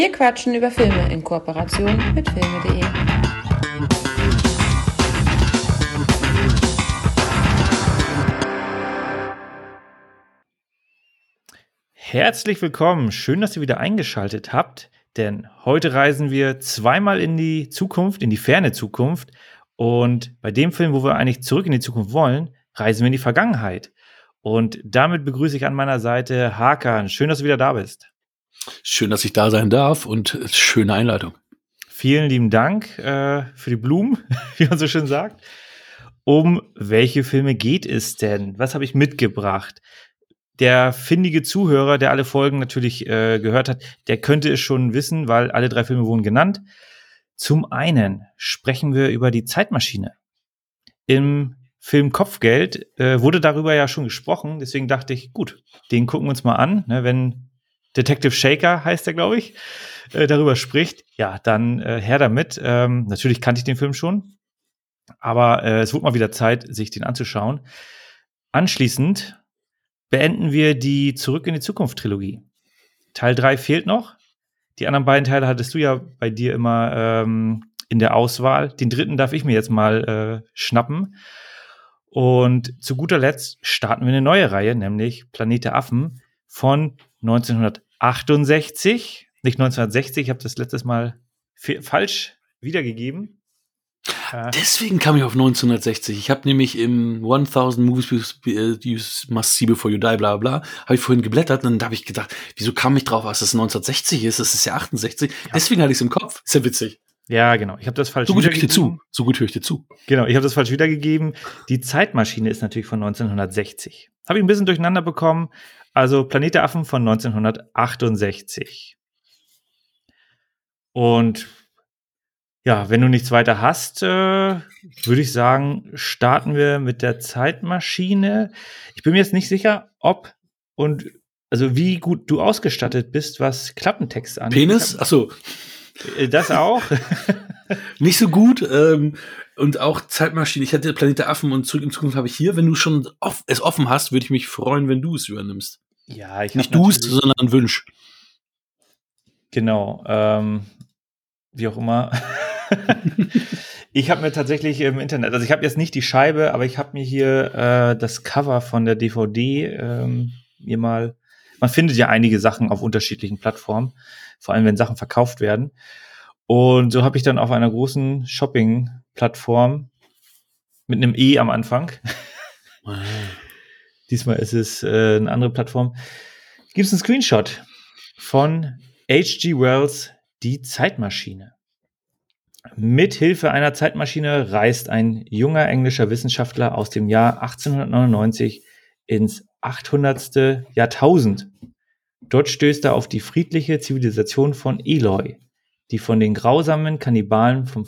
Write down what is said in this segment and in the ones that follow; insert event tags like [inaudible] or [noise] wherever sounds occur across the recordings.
Wir quatschen über Filme in Kooperation mit filme.de. Herzlich willkommen, schön, dass ihr wieder eingeschaltet habt, denn heute reisen wir zweimal in die Zukunft, in die ferne Zukunft. Und bei dem Film, wo wir eigentlich zurück in die Zukunft wollen, reisen wir in die Vergangenheit. Und damit begrüße ich an meiner Seite Hakan. Schön, dass du wieder da bist. Schön, dass ich da sein darf und schöne Einleitung. Vielen lieben Dank äh, für die Blumen, [laughs] wie man so schön sagt. Um welche Filme geht es denn? Was habe ich mitgebracht? Der findige Zuhörer, der alle Folgen natürlich äh, gehört hat, der könnte es schon wissen, weil alle drei Filme wurden genannt. Zum einen sprechen wir über die Zeitmaschine. Im Film Kopfgeld äh, wurde darüber ja schon gesprochen, deswegen dachte ich, gut, den gucken wir uns mal an. Ne, wenn Detective Shaker heißt er, glaube ich, äh, darüber spricht, ja, dann äh, her damit. Ähm, natürlich kannte ich den Film schon, aber äh, es wurde mal wieder Zeit, sich den anzuschauen. Anschließend beenden wir die Zurück in die Zukunft Trilogie. Teil 3 fehlt noch. Die anderen beiden Teile hattest du ja bei dir immer ähm, in der Auswahl. Den dritten darf ich mir jetzt mal äh, schnappen. Und zu guter Letzt starten wir eine neue Reihe, nämlich Planet der Affen von 1968. Nicht 1960, ich habe das letztes Mal falsch wiedergegeben. Äh. Deswegen kam ich auf 1960. Ich habe nämlich im 1000 Movies You Must See Before You Die, bla bla, habe ich vorhin geblättert und dann habe ich gedacht, wieso kam ich drauf, was das 1960 ist? Das ist ja 68. Ja. Deswegen hatte ich es im Kopf. Ist ja witzig. Ja, genau. Ich habe das falsch so gut höre ich dir zu. So gut höre ich dir zu. Genau, ich habe das falsch wiedergegeben. Die Zeitmaschine ist natürlich von 1960. Habe ich ein bisschen durcheinander bekommen. Also Planet der Affen von 1968. Und ja, wenn du nichts weiter hast, äh, würde ich sagen, starten wir mit der Zeitmaschine. Ich bin mir jetzt nicht sicher, ob und also wie gut du ausgestattet bist, was Klappentext angeht. Penis? Achso. Äh, das auch. [laughs] nicht so gut. Ähm, und auch Zeitmaschine. Ich hatte Planet der Affen und zurück in Zukunft habe ich hier. Wenn du schon off es offen hast, würde ich mich freuen, wenn du es übernimmst. Ja, ich Nicht du sondern Wünsch. Genau. Ähm, wie auch immer. [laughs] ich habe mir tatsächlich im Internet, also ich habe jetzt nicht die Scheibe, aber ich habe mir hier äh, das Cover von der DVD ähm, mir mal. Man findet ja einige Sachen auf unterschiedlichen Plattformen, vor allem wenn Sachen verkauft werden. Und so habe ich dann auf einer großen Shopping-Plattform mit einem E am Anfang. Diesmal ist es äh, eine andere Plattform. Gibt es einen Screenshot von H.G. Wells Die Zeitmaschine. Mithilfe einer Zeitmaschine reist ein junger englischer Wissenschaftler aus dem Jahr 1899 ins 800. Jahrtausend. Dort stößt er auf die friedliche Zivilisation von Eloy, die von den grausamen Kannibalen vom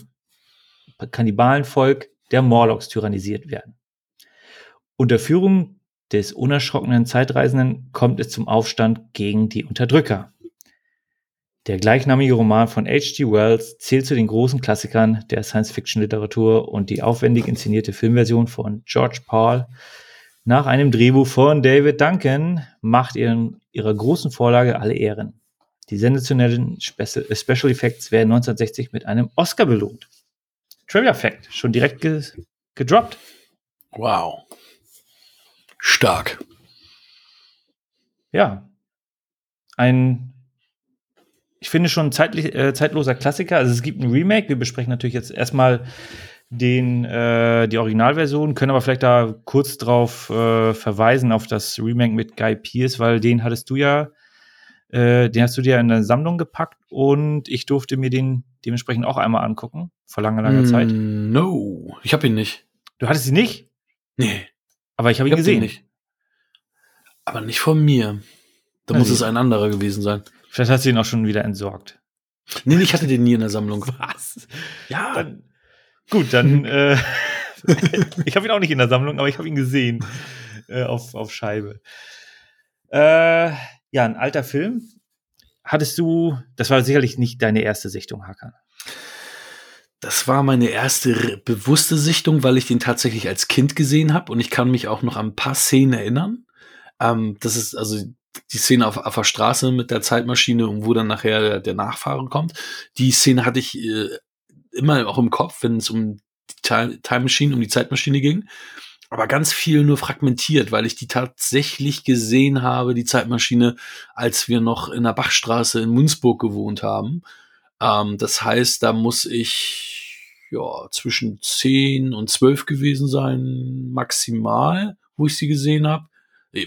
Kannibalenvolk der Morlocks tyrannisiert werden. Unter Führung des unerschrockenen Zeitreisenden kommt es zum Aufstand gegen die Unterdrücker. Der gleichnamige Roman von H.G. Wells zählt zu den großen Klassikern der Science-Fiction-Literatur und die aufwendig inszenierte Filmversion von George Paul nach einem Drehbuch von David Duncan macht ihren, ihrer großen Vorlage alle Ehren. Die sensationellen Special Effects werden 1960 mit einem Oscar belohnt. Trivia Fact, schon direkt ge gedroppt. Wow. Stark. Ja. Ein ich finde schon zeitlich, äh, zeitloser Klassiker. Also es gibt ein Remake. Wir besprechen natürlich jetzt erstmal den, äh, die Originalversion, können aber vielleicht da kurz drauf äh, verweisen auf das Remake mit Guy Pierce, weil den hattest du ja, äh, den hast du dir in der Sammlung gepackt und ich durfte mir den dementsprechend auch einmal angucken, vor langer, langer mm, Zeit. No, ich habe ihn nicht. Du hattest ihn nicht? Nee. Aber ich habe ihn ich hab gesehen. Nicht. Aber nicht von mir. Da muss es ein anderer gewesen sein. Vielleicht hast du ihn auch schon wieder entsorgt. Nee, ich hatte den nie in der Sammlung. [laughs] Was? Ja. Dann, gut, dann. äh, [laughs] ich habe ihn auch nicht in der Sammlung, aber ich habe ihn gesehen äh, auf, auf Scheibe. Äh, ja, ein alter Film. Hattest du, das war sicherlich nicht deine erste Sichtung, Hakan. Das war meine erste bewusste Sichtung, weil ich den tatsächlich als Kind gesehen habe und ich kann mich auch noch an ein paar Szenen erinnern. Ähm, das ist also die Szene auf, auf der Straße mit der Zeitmaschine und wo dann nachher der, der Nachfahren kommt. Die Szene hatte ich äh, immer auch im Kopf, wenn es um die Time Machine, um die Zeitmaschine ging. Aber ganz viel nur fragmentiert, weil ich die tatsächlich gesehen habe, die Zeitmaschine, als wir noch in der Bachstraße in Munzburg gewohnt haben. Ähm, das heißt, da muss ich ja zwischen 10 und 12 gewesen sein, maximal, wo ich sie gesehen habe.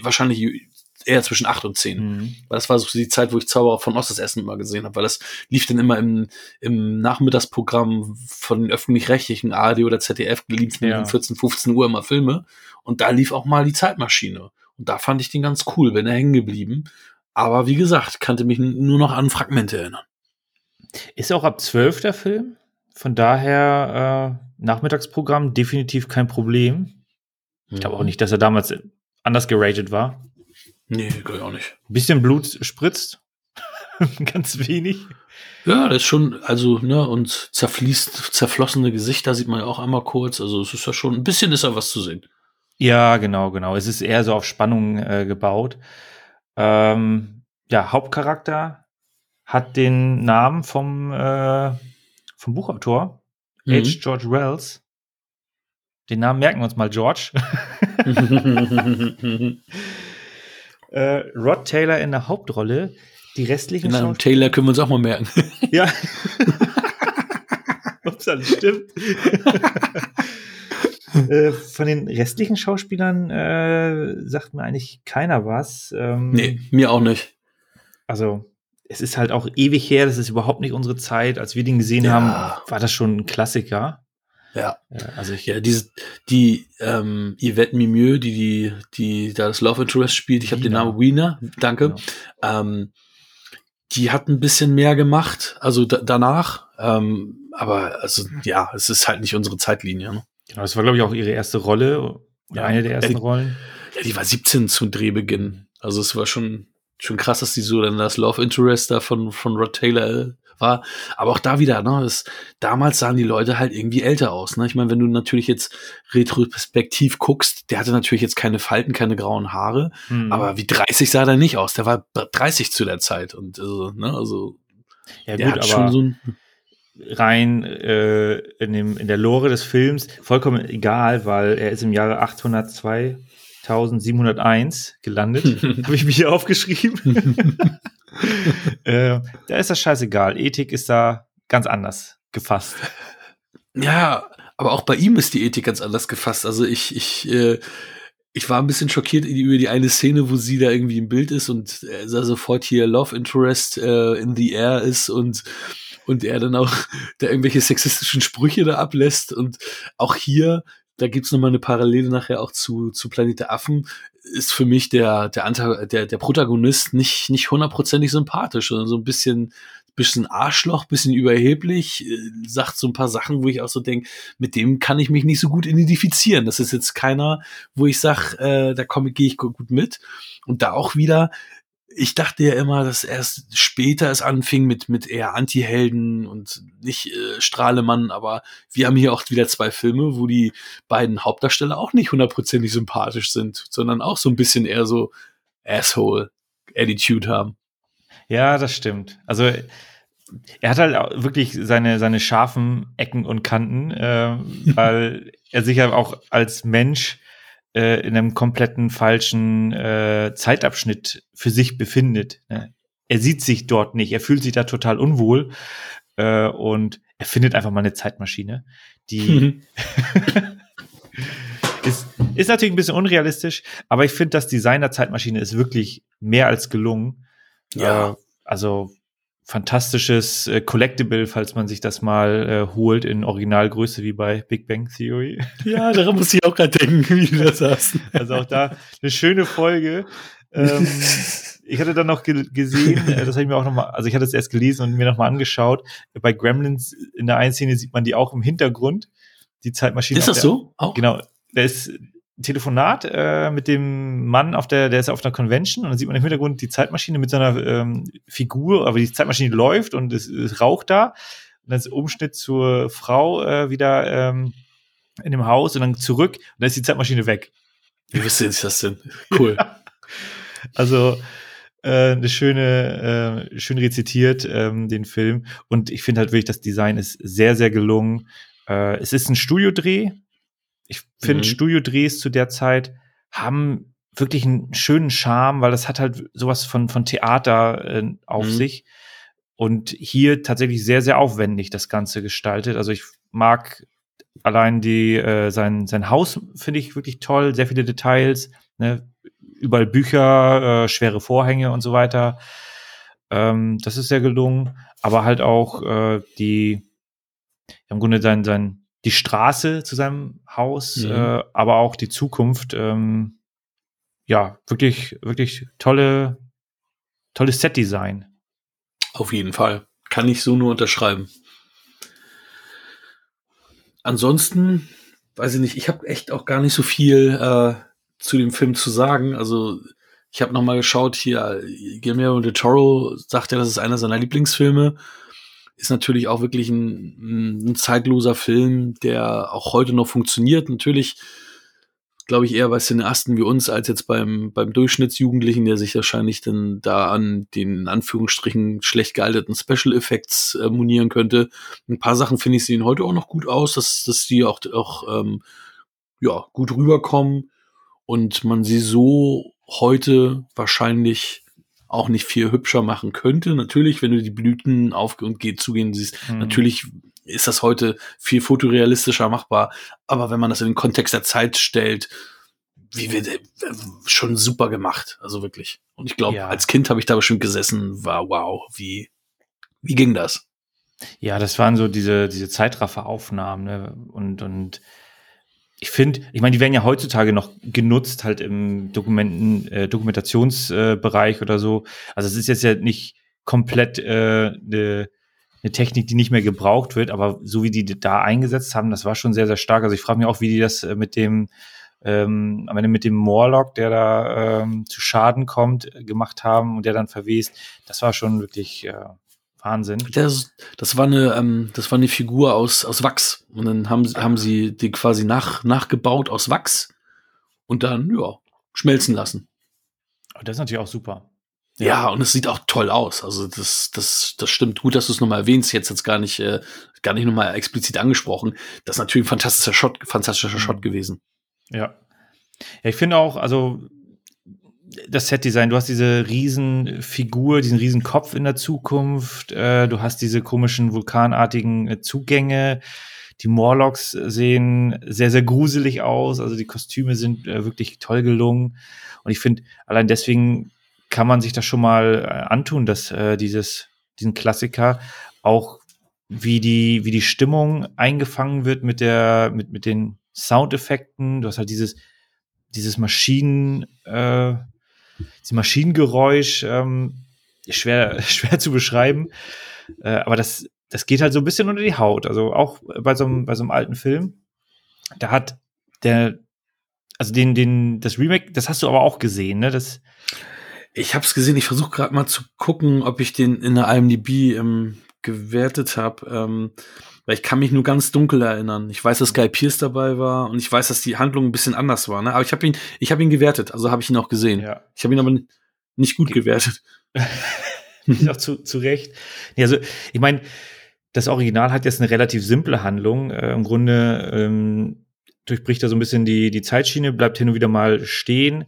Wahrscheinlich eher zwischen acht und zehn. Mhm. Weil das war so die Zeit, wo ich Zauberer von Ost das Essen immer gesehen habe, weil das lief dann immer im, im Nachmittagsprogramm von den öffentlich-rechtlichen ARD oder ZDF, lief ja. um 14, 15 Uhr immer Filme. Und da lief auch mal die Zeitmaschine. Und da fand ich den ganz cool, wenn er hängen geblieben. Aber wie gesagt, kannte mich nur noch an Fragmente erinnern. Ist auch ab 12 der Film. Von daher äh, Nachmittagsprogramm definitiv kein Problem. Ich glaube auch mhm. nicht, dass er damals anders geratet war. Nee, glaube ich auch nicht. Ein bisschen Blut spritzt. [laughs] Ganz wenig. Ja, das ist schon, also, ne, und zerfließt, zerflossene Gesichter sieht man ja auch einmal kurz. Also, es ist ja schon, ein bisschen ist ja was zu sehen. Ja, genau, genau. Es ist eher so auf Spannung äh, gebaut. Ähm, ja, Hauptcharakter hat den Namen vom, äh, vom Buchautor, mhm. H. George Wells. Den Namen merken wir uns mal, George. [laughs] äh, Rod Taylor in der Hauptrolle. Die restlichen Na, Taylor können wir uns auch mal merken. [laughs] ja. [laughs] Ob das stimmt. äh, von den restlichen Schauspielern äh, sagt mir eigentlich keiner was. Ähm, nee, mir auch nicht. Also, es ist halt auch ewig her, das ist überhaupt nicht unsere Zeit. Als wir den gesehen ja. haben, war das schon ein Klassiker. Ja. ja. also ich, ja, diese, die ähm, Yvette Mimieux, die, die, die da das Love Interest spielt, ich habe den Namen Wiener, danke. Genau. Ähm, die hat ein bisschen mehr gemacht, also da, danach. Ähm, aber also ja, es ist halt nicht unsere Zeitlinie. Ne? Genau, das war, glaube ich, auch ihre erste Rolle oder ja. eine der ersten die, Rollen. Ja, die war 17 zu Drehbeginn. Also es war schon, schon krass, dass die so dann das Love Interest da von, von Rod Taylor äh, war. Aber auch da wieder, ne, das, damals sahen die Leute halt irgendwie älter aus. Ne? Ich meine, wenn du natürlich jetzt retrospektiv guckst, der hatte natürlich jetzt keine Falten, keine grauen Haare, mhm. aber wie 30 sah der nicht aus. Der war 30 zu der Zeit. Und also, ne, also ja, gut, aber so rein äh, in, dem, in der Lore des Films vollkommen egal, weil er ist im Jahre 802 1701 gelandet. [laughs] Habe ich mir hier aufgeschrieben. [laughs] äh, da ist das scheißegal. Ethik ist da ganz anders gefasst. Ja, aber auch bei ihm ist die Ethik ganz anders gefasst. Also ich, ich, äh, ich war ein bisschen schockiert über die eine Szene, wo sie da irgendwie im Bild ist und er sofort hier Love Interest äh, in the Air ist und und er dann auch [laughs] da irgendwelche sexistischen Sprüche da ablässt und auch hier da gibt's noch mal eine Parallele nachher auch zu, zu Planet der Affen, ist für mich der, der, Anta der, der Protagonist nicht, nicht hundertprozentig sympathisch, sondern so ein bisschen, bisschen Arschloch, bisschen überheblich, äh, sagt so ein paar Sachen, wo ich auch so denke, mit dem kann ich mich nicht so gut identifizieren. Das ist jetzt keiner, wo ich sag, äh, da komme gehe ich gut mit. Und da auch wieder, ich dachte ja immer, dass erst später es anfing mit, mit eher Anti-Helden und nicht äh, Strahlemann, aber wir haben hier auch wieder zwei Filme, wo die beiden Hauptdarsteller auch nicht hundertprozentig sympathisch sind, sondern auch so ein bisschen eher so Asshole-Attitude haben. Ja, das stimmt. Also er hat halt wirklich seine, seine scharfen Ecken und Kanten, äh, [laughs] weil er sich ja auch als Mensch äh, in einem kompletten falschen äh, Zeitabschnitt für sich befindet. Ne? Er sieht sich dort nicht, er fühlt sich da total unwohl äh, und er findet einfach mal eine Zeitmaschine, die [laughs] ist, ist natürlich ein bisschen unrealistisch, aber ich finde, das Design der Zeitmaschine ist wirklich mehr als gelungen. Ja. Äh, also fantastisches äh, Collectible, falls man sich das mal äh, holt in Originalgröße wie bei Big Bang Theory. [laughs] Ja, daran muss ich auch gerade denken, wie du das hast. Also auch da eine schöne Folge. Ähm, [laughs] ich hatte dann noch ge gesehen, äh, das habe ich mir auch noch mal, also ich hatte es erst gelesen und mir noch mal angeschaut. Bei Gremlins in der einen Szene sieht man die auch im Hintergrund. Die Zeitmaschine. Ist das der, so? Auch? Genau. Da ist Telefonat äh, mit dem Mann auf der, der ist auf einer Convention und dann sieht man im Hintergrund die Zeitmaschine mit so einer ähm, Figur, aber die Zeitmaschine läuft und es, es raucht da. Und dann ist Umschnitt zur Frau äh, wieder ähm, in dem Haus und dann zurück und dann ist die Zeitmaschine weg. Wie wisst ihr das denn? Cool. [laughs] also äh, eine schöne, äh, schön rezitiert, ähm, den Film. Und ich finde halt wirklich, das Design ist sehr, sehr gelungen. Äh, es ist ein Studiodreh. Ich finde, mhm. Studiodrehs zu der Zeit haben wirklich einen schönen Charme, weil das hat halt sowas von, von Theater äh, auf mhm. sich. Und hier tatsächlich sehr, sehr aufwendig das Ganze gestaltet. Also ich mag allein die, äh, sein, sein Haus finde ich wirklich toll, sehr viele Details, ne? überall Bücher, äh, schwere Vorhänge und so weiter. Ähm, das ist sehr gelungen. Aber halt auch äh, die, im Grunde sein, sein, die Straße zu seinem Haus, mhm. äh, aber auch die Zukunft. Ähm, ja, wirklich, wirklich tolle, tolles Set-Design. Auf jeden Fall. Kann ich so nur unterschreiben. Ansonsten, weiß ich nicht, ich habe echt auch gar nicht so viel äh, zu dem Film zu sagen. Also ich habe noch mal geschaut hier, Guillermo del Toro sagt ja, das ist einer seiner Lieblingsfilme. Ist natürlich auch wirklich ein, ein zeitloser Film, der auch heute noch funktioniert. Natürlich glaube ich, eher bei Cineasten wie uns als jetzt beim, beim Durchschnittsjugendlichen, der sich wahrscheinlich dann da an den in Anführungsstrichen schlecht gealterten Special Effects äh, monieren könnte. Ein paar Sachen finde ich sehen heute auch noch gut aus, dass, dass die auch, auch ähm, ja, gut rüberkommen und man sie so heute wahrscheinlich auch nicht viel hübscher machen könnte. Natürlich, wenn du die Blüten auf und geht zugehen siehst, mhm. natürlich ist das heute viel fotorealistischer machbar. Aber wenn man das in den Kontext der Zeit stellt, wie wir schon super gemacht, also wirklich. Und ich glaube, ja. als Kind habe ich da bestimmt gesessen, war wow, wie wie ging das? Ja, das waren so diese diese Zeitrafferaufnahmen ne? und und ich finde, ich meine, die werden ja heutzutage noch genutzt, halt im Dokumenten, äh, Dokumentationsbereich äh, oder so. Also es ist jetzt ja nicht komplett äh, eine eine Technik, die nicht mehr gebraucht wird, aber so wie die da eingesetzt haben, das war schon sehr, sehr stark. Also ich frage mich auch, wie die das äh, mit dem, ähm, am Ende mit dem Morlock, der da ähm, zu Schaden kommt, äh, gemacht haben und der dann verwest. Das war schon wirklich äh, Wahnsinn. Das, das war eine, ähm, das war eine Figur aus, aus Wachs. Und dann haben, haben sie die quasi nach, nachgebaut aus Wachs und dann, ja, schmelzen lassen. Aber das ist natürlich auch super. Ja, und es sieht auch toll aus. Also das, das, das stimmt gut, dass du es nochmal erwähnst. Jetzt jetzt gar nicht, äh, gar nicht nochmal explizit angesprochen. Das ist natürlich ein fantastischer Shot, fantastischer mhm. Shot gewesen. Ja. Ja, ich finde auch, also das Set-Design, du hast diese riesen Figur, diesen riesen Kopf in der Zukunft, äh, du hast diese komischen vulkanartigen äh, Zugänge. Die Morlocks sehen sehr, sehr gruselig aus. Also die Kostüme sind äh, wirklich toll gelungen. Und ich finde, allein deswegen kann man sich das schon mal äh, antun, dass äh, dieses, diesen Klassiker auch wie die, wie die Stimmung eingefangen wird mit der, mit, mit den Soundeffekten. Du hast halt dieses, dieses Maschinen, äh, dieses Maschinengeräusch, ähm, schwer, [laughs] schwer zu beschreiben. Äh, aber das, das geht halt so ein bisschen unter die Haut. Also auch bei so einem, bei so einem alten Film. Da hat der, also den, den, das Remake, das hast du aber auch gesehen, ne? Das, ich habe es gesehen, ich versuche gerade mal zu gucken, ob ich den in der IMDb ähm, gewertet habe. Ähm, weil ich kann mich nur ganz dunkel erinnern. Ich weiß, dass Guy Pierce dabei war und ich weiß, dass die Handlung ein bisschen anders war. Ne? Aber ich habe ihn, ich habe ihn gewertet, also habe ich ihn auch gesehen. Ja. Ich habe ihn aber nicht gut Ge gewertet. [laughs] auch zu, zu Recht. Ja, also ich meine, das Original hat jetzt eine relativ simple Handlung. Äh, Im Grunde ähm, durchbricht er so ein bisschen die, die Zeitschiene, bleibt hin und wieder mal stehen.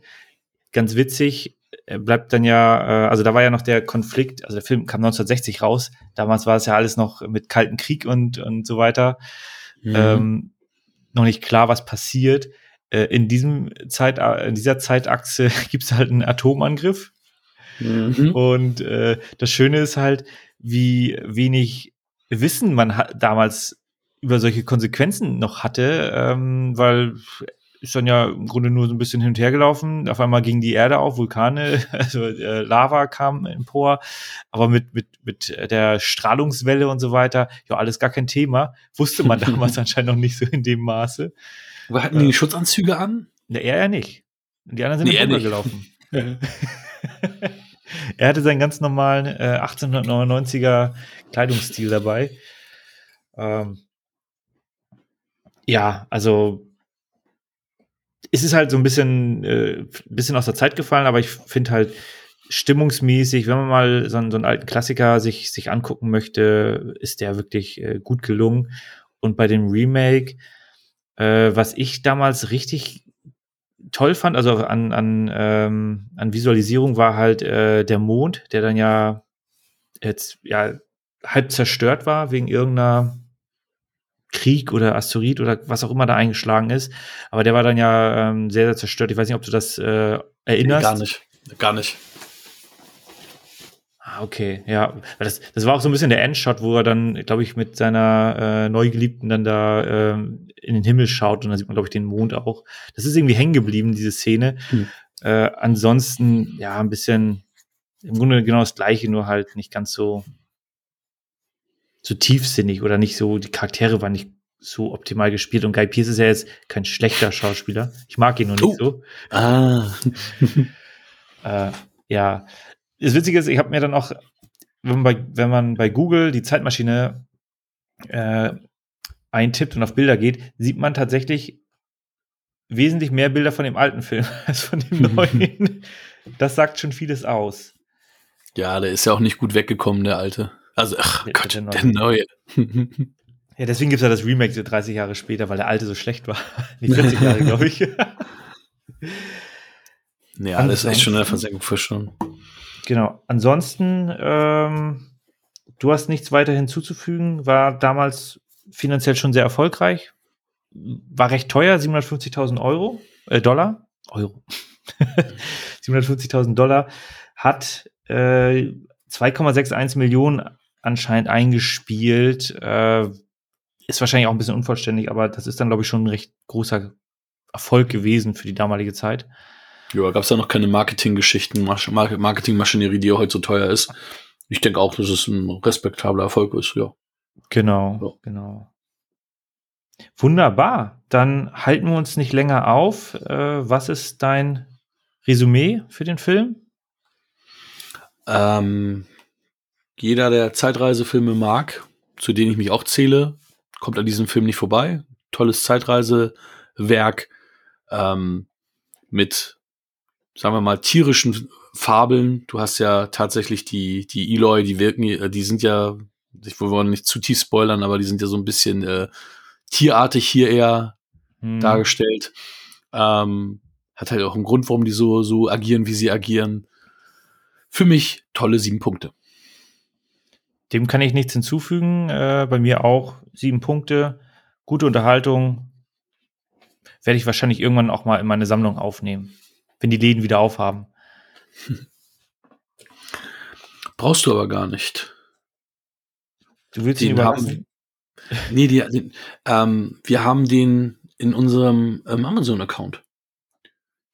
Ganz witzig, bleibt dann ja, äh, also da war ja noch der Konflikt, also der Film kam 1960 raus, damals war es ja alles noch mit Kalten Krieg und, und so weiter. Mhm. Ähm, noch nicht klar, was passiert. Äh, in diesem Zeit, in dieser Zeitachse [laughs] gibt es halt einen Atomangriff. Mhm. Und äh, das Schöne ist halt, wie wenig Wissen man damals über solche Konsequenzen noch hatte, ähm, weil ist dann ja im Grunde nur so ein bisschen hin und her gelaufen. Auf einmal ging die Erde auf, Vulkane, [laughs] also äh, Lava kam empor, aber mit, mit, mit der Strahlungswelle und so weiter, ja, alles gar kein Thema. Wusste man [laughs] damals anscheinend noch nicht so in dem Maße. Aber hatten die äh, Schutzanzüge an? Ja, er ja nicht. Die anderen sind nee, rübergelaufen. [laughs] er hatte seinen ganz normalen äh, 1899er Kleidungsstil dabei. Ähm, ja, also es ist halt so ein bisschen, äh, bisschen aus der Zeit gefallen, aber ich finde halt, stimmungsmäßig, wenn man mal so einen, so einen alten Klassiker sich, sich angucken möchte, ist der wirklich äh, gut gelungen. Und bei dem Remake, äh, was ich damals richtig toll fand, also an, an, ähm, an Visualisierung, war halt äh, der Mond, der dann ja jetzt ja halb zerstört war wegen irgendeiner Krieg oder Asteroid oder was auch immer da eingeschlagen ist. Aber der war dann ja ähm, sehr, sehr zerstört. Ich weiß nicht, ob du das äh, erinnerst. Gar nicht. Gar nicht. Ah, okay, ja. Das, das war auch so ein bisschen der Endshot, wo er dann, glaube ich, mit seiner äh, Neugeliebten dann da äh, in den Himmel schaut und dann sieht man, glaube ich, den Mond auch. Das ist irgendwie hängen geblieben, diese Szene. Hm. Äh, ansonsten, ja, ein bisschen, im Grunde genau das Gleiche, nur halt nicht ganz so, so tiefsinnig oder nicht so, die Charaktere waren nicht so optimal gespielt und Guy Pearce ist ja jetzt kein schlechter Schauspieler. Ich mag ihn nur nicht oh. so. Ah. [laughs] äh, ja, das Witzige ist, ich habe mir dann auch, wenn man, bei, wenn man bei Google die Zeitmaschine äh, eintippt und auf Bilder geht, sieht man tatsächlich wesentlich mehr Bilder von dem alten Film [laughs] als von dem neuen. [laughs] das sagt schon vieles aus. Ja, der ist ja auch nicht gut weggekommen, der alte. Also, ach der, Gott, der neue. Der neue. ja, deswegen gibt es ja das Remake so 30 Jahre später, weil der alte so schlecht war. [laughs] Die 40 Jahre, glaube ich. [laughs] ja, das ist echt schon in der Versenkung verschwunden. Genau. Ansonsten, ähm, du hast nichts weiter hinzuzufügen, war damals finanziell schon sehr erfolgreich, war recht teuer, 750.000 Euro, äh, Dollar, Euro, [laughs] 750.000 Dollar, hat äh, 2,61 Millionen anscheinend eingespielt, äh, ist wahrscheinlich auch ein bisschen unvollständig, aber das ist dann, glaube ich, schon ein recht großer Erfolg gewesen für die damalige Zeit. Ja, gab es da noch keine Marketinggeschichten, Marketingmaschinerie, die heute so teuer ist. Ich denke auch, dass es ein respektabler Erfolg ist, ja. Genau, ja. genau. Wunderbar. Dann halten wir uns nicht länger auf. Äh, was ist dein Resümee für den Film? Ähm, jeder, der Zeitreisefilme mag, zu denen ich mich auch zähle, kommt an diesem Film nicht vorbei. Tolles Zeitreisewerk ähm, mit sagen wir mal, tierischen Fabeln. Du hast ja tatsächlich die, die Eloy, die wirken, äh, die sind ja, ich wollte nicht zu tief spoilern, aber die sind ja so ein bisschen äh, tierartig hier eher hm. dargestellt. Ähm, hat halt auch einen Grund, warum die so, so agieren, wie sie agieren. Für mich tolle sieben Punkte. Dem kann ich nichts hinzufügen. Äh, bei mir auch sieben Punkte. Gute Unterhaltung. Werde ich wahrscheinlich irgendwann auch mal in meine Sammlung aufnehmen wenn die Läden wieder aufhaben. [laughs] Brauchst du aber gar nicht. Du willst den ihn haben. Nee, die, den, ähm, wir haben den in unserem ähm, Amazon-Account.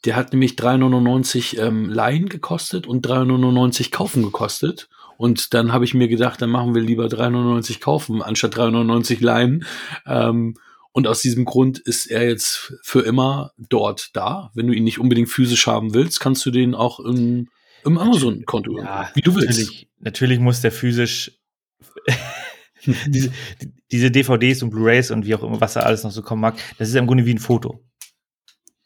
Der hat nämlich 3,99 ähm, Leihen gekostet und 3,99 kaufen gekostet. Und dann habe ich mir gedacht, dann machen wir lieber 3,99 kaufen anstatt 3,99 leihen. Ähm, und aus diesem Grund ist er jetzt für immer dort da. Wenn du ihn nicht unbedingt physisch haben willst, kannst du den auch im, im Amazon-Konto, ja, wie du willst. Natürlich, natürlich muss der physisch [laughs] diese, diese DVDs und Blu-rays und wie auch immer, was da alles noch so kommen mag, das ist im Grunde wie ein Foto.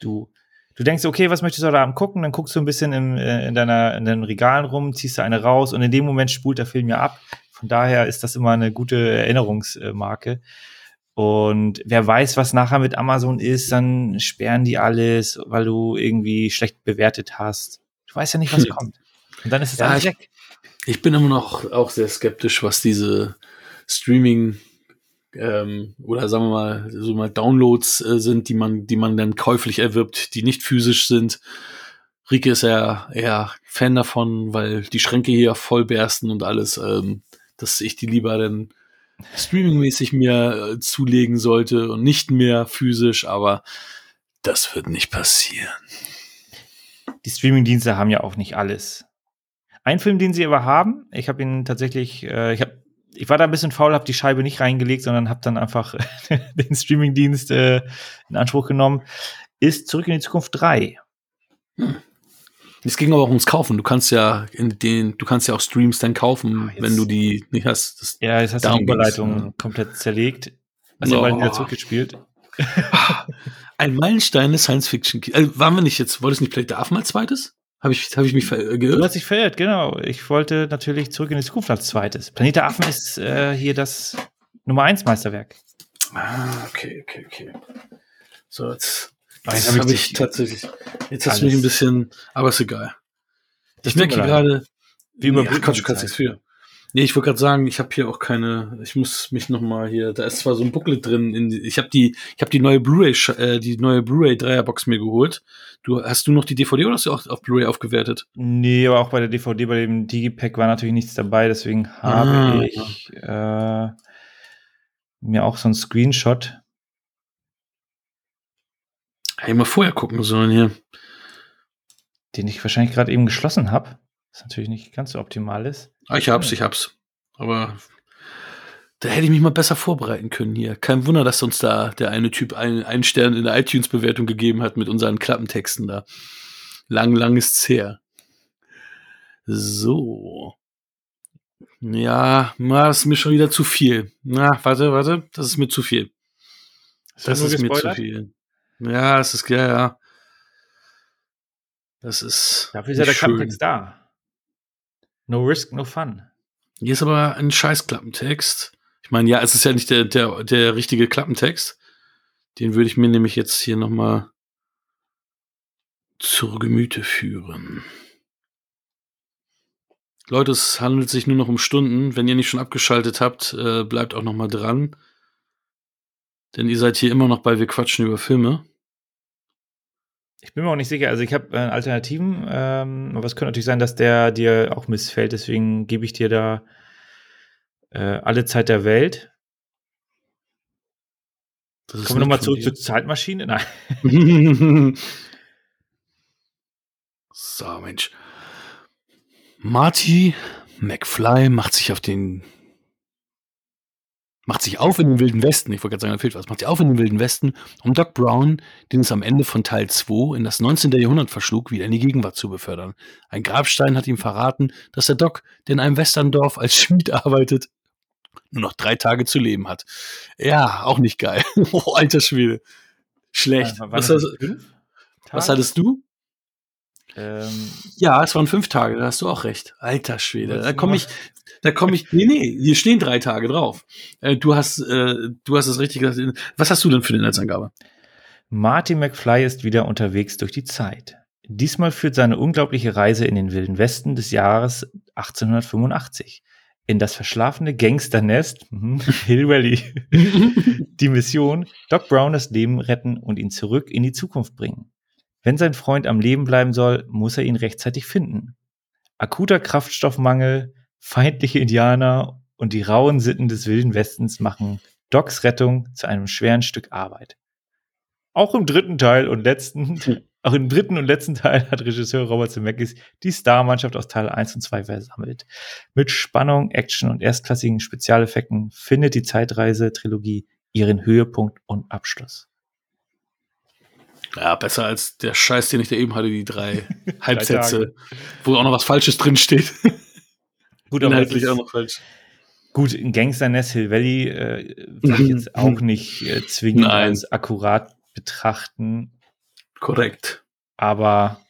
Du, du denkst, okay, was möchtest du da gucken? Dann guckst du ein bisschen in, äh, in, deiner, in deinen Regalen rum, ziehst du eine raus und in dem Moment spult der Film ja ab. Von daher ist das immer eine gute Erinnerungsmarke. Und wer weiß, was nachher mit Amazon ist, dann sperren die alles, weil du irgendwie schlecht bewertet hast. Du weißt ja nicht, was kommt. Und dann ist es ja, alles weg. Ich bin immer noch auch sehr skeptisch, was diese Streaming ähm, oder sagen wir mal so mal Downloads äh, sind, die man, die man dann käuflich erwirbt, die nicht physisch sind. Rike ist ja eher Fan davon, weil die Schränke hier voll bersten und alles, ähm, dass ich die lieber dann streamingmäßig mir äh, zulegen sollte und nicht mehr physisch, aber das wird nicht passieren. Die Streamingdienste haben ja auch nicht alles. Ein Film, den sie aber haben, ich habe ihn tatsächlich, äh, ich habe ich war da ein bisschen faul, habe die Scheibe nicht reingelegt, sondern habe dann einfach [laughs] den Streamingdienst äh, in Anspruch genommen, ist Zurück in die Zukunft 3. Hm. Es ging aber auch ums Kaufen. Du kannst ja in den, du kannst ja auch Streams dann kaufen, oh, wenn du die nicht hast. Das ja, jetzt hast du die Überleitung ja. komplett zerlegt. Hast ja oh. bald wieder zurückgespielt. [laughs] Ein Meilenstein des Science Fiction. Also waren wir nicht jetzt, wolltest du nicht Play Darf mal zweites? Habe ich, hab ich mich verirrt? Du hast dich verirrt, genau. Ich wollte natürlich zurück in die Zukunft als zweites. Planet der Affen ist äh, hier das Nummer 1 Meisterwerk. Ah, okay, okay, okay. So, jetzt, jetzt habe hab ich, tatsächlich. Jetzt hast du mich ein bisschen, aber ist egal. Ich merke gerade. Wie nee, Quatsch, kannst nichts für. Nee, ich wollte gerade sagen, ich habe hier auch keine, ich muss mich noch mal hier, da ist zwar so ein Booklet drin, in, ich habe die, ich habe die neue Blu-ray, äh, die neue Blu-ray Dreierbox mir geholt. Du, hast du noch die DVD oder hast du auch auf Blu-ray aufgewertet? Nee, aber auch bei der DVD, bei dem Digipack war natürlich nichts dabei, deswegen habe ah, ich äh, mir auch so einen Screenshot. Hätte ich mal vorher gucken sollen hier. Den ich wahrscheinlich gerade eben geschlossen habe. Was natürlich nicht ganz so optimal ist. Ah, ich hab's, ich hab's. Aber da hätte ich mich mal besser vorbereiten können hier. Kein Wunder, dass uns da der eine Typ einen, einen Stern in der iTunes-Bewertung gegeben hat mit unseren Klappentexten da. Lang, lang ist's her. So. Ja, das ist mir schon wieder zu viel. Na, warte, warte, das ist mir zu viel. Das ist mir zu viel. Ja, es ist, ja, ja. Das ist. Dafür ist ja der Klappentext da. No risk, no fun. Hier ist aber ein scheiß Klappentext. Ich meine, ja, es ist ja nicht der, der, der richtige Klappentext. Den würde ich mir nämlich jetzt hier nochmal zur Gemüte führen. Leute, es handelt sich nur noch um Stunden. Wenn ihr nicht schon abgeschaltet habt, äh, bleibt auch nochmal dran. Denn ihr seid hier immer noch bei Wir quatschen über Filme. Ich bin mir auch nicht sicher. Also ich habe äh, Alternativen, ähm, aber es könnte natürlich sein, dass der dir auch missfällt. Deswegen gebe ich dir da äh, alle Zeit der Welt. Kommen wir nochmal zurück zur Zeitmaschine? Nein. [laughs] so, Mensch. Marty McFly macht sich auf den macht sich auf in den Wilden Westen, ich wollte gerade sagen, da fehlt was, macht sich auf in den Wilden Westen, um Doc Brown, den es am Ende von Teil 2 in das 19. Jahrhundert verschlug, wieder in die Gegenwart zu befördern. Ein Grabstein hat ihm verraten, dass der Doc, der in einem Westerndorf als Schmied [laughs] arbeitet, nur noch drei Tage zu leben hat. Ja, auch nicht geil. [laughs] oh, alter Schwede. Schlecht. Ja, was, hast, was hattest du? Ähm, ja, es waren fünf Tage, da hast du auch recht. Alter Schwede. Da komme ich, da komme ich, nee, nee, hier stehen drei Tage drauf. Äh, du hast, äh, du hast es richtig gesagt. Was hast du denn für eine Netzangabe? Marty McFly ist wieder unterwegs durch die Zeit. Diesmal führt seine unglaubliche Reise in den wilden Westen des Jahres 1885 in das verschlafene Gangsternest mhm, [laughs] Hill Valley. [laughs] die Mission, Doc Brown das Leben retten und ihn zurück in die Zukunft bringen. Wenn sein Freund am Leben bleiben soll, muss er ihn rechtzeitig finden. Akuter Kraftstoffmangel, feindliche Indianer und die rauen Sitten des Wilden Westens machen Docs Rettung zu einem schweren Stück Arbeit. Auch im dritten Teil und letzten, [laughs] auch im dritten und letzten Teil hat Regisseur Robert Zemeckis die Starmannschaft aus Teil 1 und 2 versammelt. Mit Spannung, Action und erstklassigen Spezialeffekten findet die Zeitreise-Trilogie ihren Höhepunkt und Abschluss. Ja, besser als der Scheiß, den ich da eben hatte, die drei [laughs] Halbsätze, wo auch noch was Falsches drinsteht. Gut, aber Inhaltlich auch noch falsch. Gut, in Gangster Nest Hill Valley äh, würde ich jetzt auch nicht äh, zwingend Nein. als akkurat betrachten. Korrekt. Aber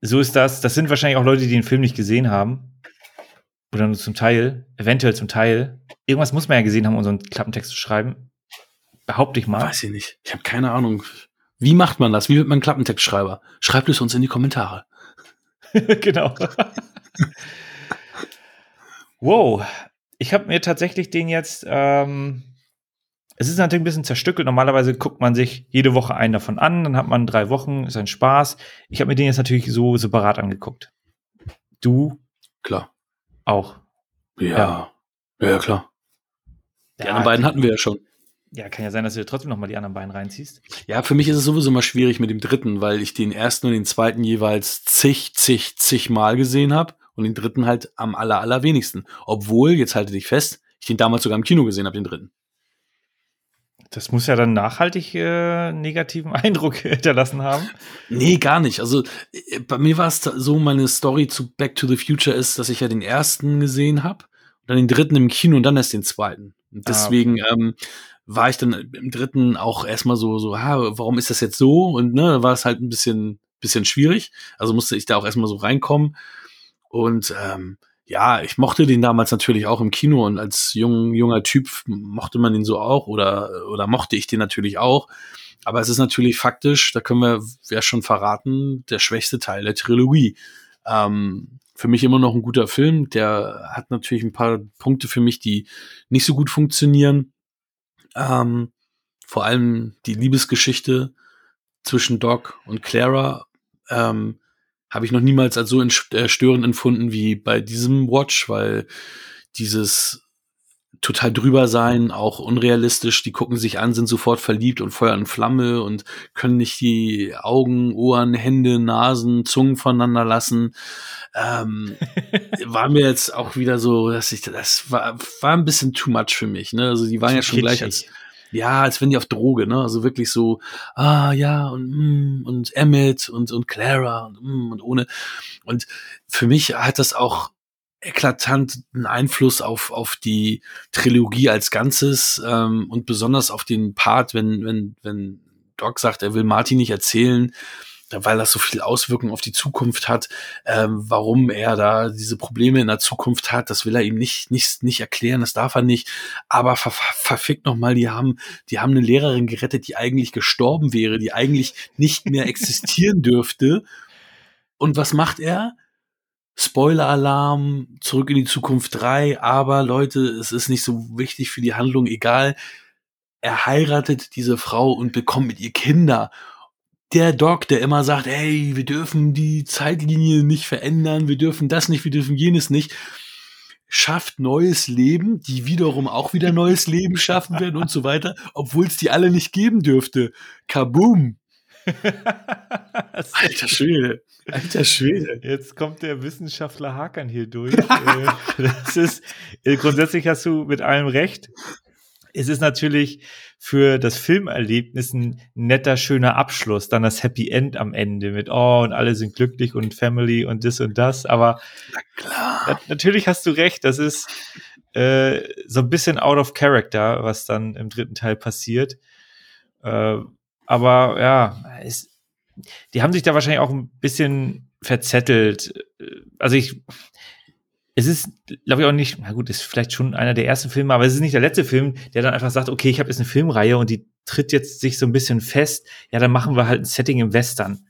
so ist das. Das sind wahrscheinlich auch Leute, die den Film nicht gesehen haben. Oder nur zum Teil, eventuell zum Teil. Irgendwas muss man ja gesehen haben, um so einen Klappentext zu schreiben. Behaupte ich mal. Weiß ich nicht. Ich habe keine Ahnung. Wie macht man das? Wie wird man Klappentextschreiber? Schreibt es uns in die Kommentare. [laughs] genau. wow. Ich habe mir tatsächlich den jetzt. Ähm, es ist natürlich ein bisschen zerstückelt. Normalerweise guckt man sich jede Woche einen davon an, dann hat man drei Wochen, ist ein Spaß. Ich habe mir den jetzt natürlich so separat angeguckt. Du? Klar. Auch. Ja. Ja, ja klar. Die ja, anderen beiden hatten wir ja schon. Ja, kann ja sein, dass du dir trotzdem noch mal die anderen beiden reinziehst. Ja, für mich ist es sowieso mal schwierig mit dem dritten, weil ich den ersten und den zweiten jeweils zig, zig, zig Mal gesehen habe und den dritten halt am aller, allerwenigsten. Obwohl, jetzt halte dich fest, ich den damals sogar im Kino gesehen habe, den dritten. Das muss ja dann nachhaltig äh, negativen [laughs] Eindruck hinterlassen haben. Nee, gar nicht. Also äh, bei mir war es so, meine Story zu Back to the Future ist, dass ich ja den ersten gesehen habe, dann den dritten im Kino und dann erst den zweiten. Und deswegen ah, okay. ähm, war ich dann im dritten auch erstmal so, so, ha, warum ist das jetzt so? Und ne, war es halt ein bisschen bisschen schwierig. Also musste ich da auch erstmal so reinkommen. Und ähm, ja, ich mochte den damals natürlich auch im Kino und als jung, junger Typ mochte man den so auch oder, oder mochte ich den natürlich auch. Aber es ist natürlich faktisch, da können wir ja schon verraten, der schwächste Teil der Trilogie. Ähm, für mich immer noch ein guter Film. Der hat natürlich ein paar Punkte für mich, die nicht so gut funktionieren. Ähm, vor allem die Liebesgeschichte zwischen Doc und Clara ähm, habe ich noch niemals als so äh, störend empfunden wie bei diesem Watch, weil dieses total drüber sein, auch unrealistisch, die gucken sich an, sind sofort verliebt und Feuer und Flamme und können nicht die Augen, Ohren, Hände, Nasen, Zungen voneinander lassen. Ähm, [laughs] war mir jetzt auch wieder so, dass ich, das war, war ein bisschen too much für mich, ne? Also die waren ja schon gleich als, ja, als wenn die auf Droge, ne? Also wirklich so, ah ja, und, mm, und Emmett und, und Clara und, mm, und ohne. Und für mich hat das auch eklatanten Einfluss auf, auf die Trilogie als Ganzes ähm, und besonders auf den Part, wenn, wenn, wenn Doc sagt, er will Martin nicht erzählen, weil das so viel Auswirkungen auf die Zukunft hat, ähm, warum er da diese Probleme in der Zukunft hat, das will er ihm nicht nicht nicht erklären, das darf er nicht. Aber ver verfickt noch mal, die haben die haben eine Lehrerin gerettet, die eigentlich gestorben wäre, die eigentlich nicht mehr existieren [laughs] dürfte. Und was macht er? Spoiler-Alarm, zurück in die Zukunft 3, aber Leute, es ist nicht so wichtig für die Handlung, egal. Er heiratet diese Frau und bekommt mit ihr Kinder der Doc, der immer sagt, hey, wir dürfen die Zeitlinie nicht verändern, wir dürfen das nicht, wir dürfen jenes nicht, schafft neues Leben, die wiederum auch wieder neues Leben schaffen werden und so weiter, obwohl es die alle nicht geben dürfte. Kaboom! [laughs] Alter Schwede. Alter Schwede. Jetzt kommt der Wissenschaftler Hakan hier durch. [laughs] Äh, das ist, äh, grundsätzlich hast du mit allem recht. Es ist natürlich, für das Filmerlebnis ein netter, schöner Abschluss. Dann das Happy End am Ende mit, oh, und alle sind glücklich und Family und das und das. Aber na natürlich hast du recht, das ist äh, so ein bisschen out of character, was dann im dritten Teil passiert. Äh, aber ja, es, die haben sich da wahrscheinlich auch ein bisschen verzettelt. Also ich, es ist, glaube ich, auch nicht, na gut, ist vielleicht schon einer der ersten Filme, aber es ist nicht der letzte Film, der dann einfach sagt, okay, ich habe jetzt eine Filmreihe und die tritt jetzt sich so ein bisschen fest, ja, dann machen wir halt ein Setting im Western.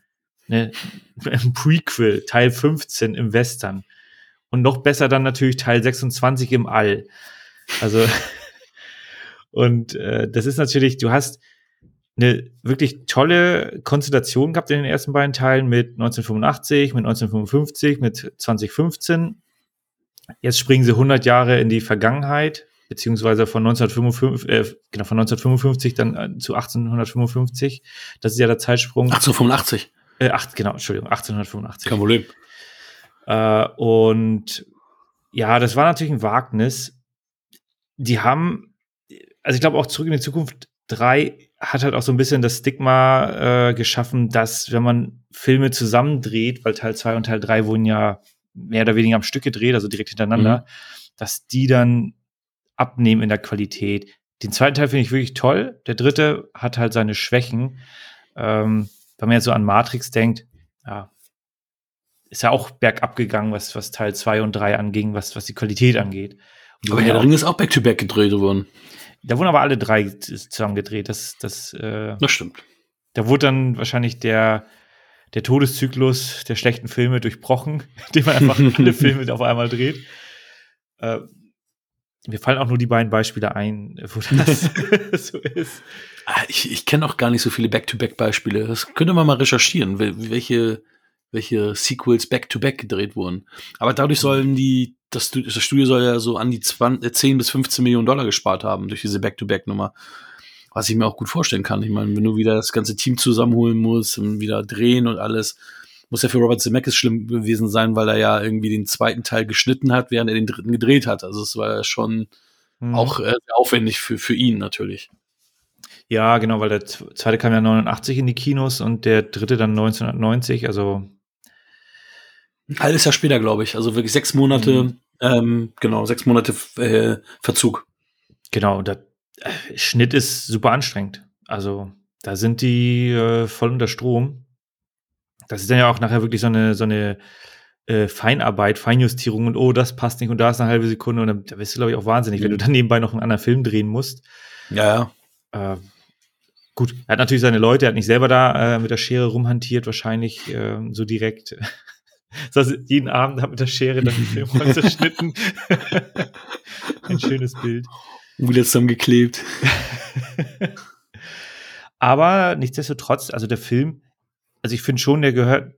Ne? [laughs] Ein Prequel, Teil 15 im Western. Und noch besser dann natürlich Teil 26 im All. Also, [laughs] und äh, das ist natürlich, du hast eine wirklich tolle Konstellation gehabt in den ersten beiden Teilen mit 1985, mit 1955, mit 2015 Jetzt springen sie 100 Jahre in die Vergangenheit, beziehungsweise von 1955, äh, genau, von 1955 dann äh, zu 1855. Das ist ja der Zeitsprung. 1885. Äh, acht, genau, Entschuldigung, 1885. Kein Problem. Äh, und ja, das war natürlich ein Wagnis. Die haben, also ich glaube auch zurück in die Zukunft 3 hat halt auch so ein bisschen das Stigma äh, geschaffen, dass wenn man Filme zusammendreht, weil Teil 2 und Teil 3 wurden ja mehr oder weniger am Stück gedreht, also direkt hintereinander, mhm. dass die dann abnehmen in der Qualität. Den zweiten Teil finde ich wirklich toll. Der dritte hat halt seine Schwächen. Ähm, wenn man jetzt so an Matrix denkt, ja, ist ja auch bergab gegangen, was, was Teil 2 und 3 anging, was, was die Qualität angeht. Und aber Herr der Ring ist auch back-to-back -back gedreht worden. Da wurden aber alle drei zusammen gedreht. Das, das, äh, das stimmt. Da wurde dann wahrscheinlich der, der Todeszyklus der schlechten Filme durchbrochen, [laughs] indem man einfach [laughs] alle Filme auf einmal dreht. Äh, mir fallen auch nur die beiden Beispiele ein, wo das [laughs] so ist. Ah, ich, ich kenne auch gar nicht so viele Back-to-Back-Beispiele. Das könnte man mal recherchieren, welche, welche Sequels Back-to-Back -back gedreht wurden. Aber dadurch sollen die, das, das Studio soll ja so an die 20, 10 bis 15 Millionen Dollar gespart haben durch diese Back-to-Back-Nummer was ich mir auch gut vorstellen kann. Ich meine, wenn du wieder das ganze Team zusammenholen musst und wieder drehen und alles, muss ja für Robert Zemeckis schlimm gewesen sein, weil er ja irgendwie den zweiten Teil geschnitten hat, während er den dritten gedreht hat. Also es war ja schon mhm. auch äh, aufwendig für, für ihn natürlich. Ja, genau, weil der zweite kam ja 89 in die Kinos und der dritte dann 1990, also Halbes Jahr später, glaube ich. Also wirklich sechs Monate, mhm. ähm, genau, sechs Monate äh, Verzug. Genau, da Schnitt ist super anstrengend. Also da sind die äh, voll unter Strom. Das ist dann ja auch nachher wirklich so eine, so eine äh, Feinarbeit, Feinjustierung und oh, das passt nicht und da ist eine halbe Sekunde und dann, da bist du, glaube ich, auch wahnsinnig, mhm. wenn du dann nebenbei noch einen anderen Film drehen musst. Ja, ja. Äh, gut, er hat natürlich seine Leute, er hat nicht selber da äh, mit der Schere rumhantiert, wahrscheinlich äh, so direkt. [laughs] Das heißt, jeden Abend hat mit der Schere dann den Film voll zerschnitten. [laughs] Ein schönes Bild. Und wieder zusammengeklebt. [laughs] Aber nichtsdestotrotz, also der Film, also ich finde schon, der gehört,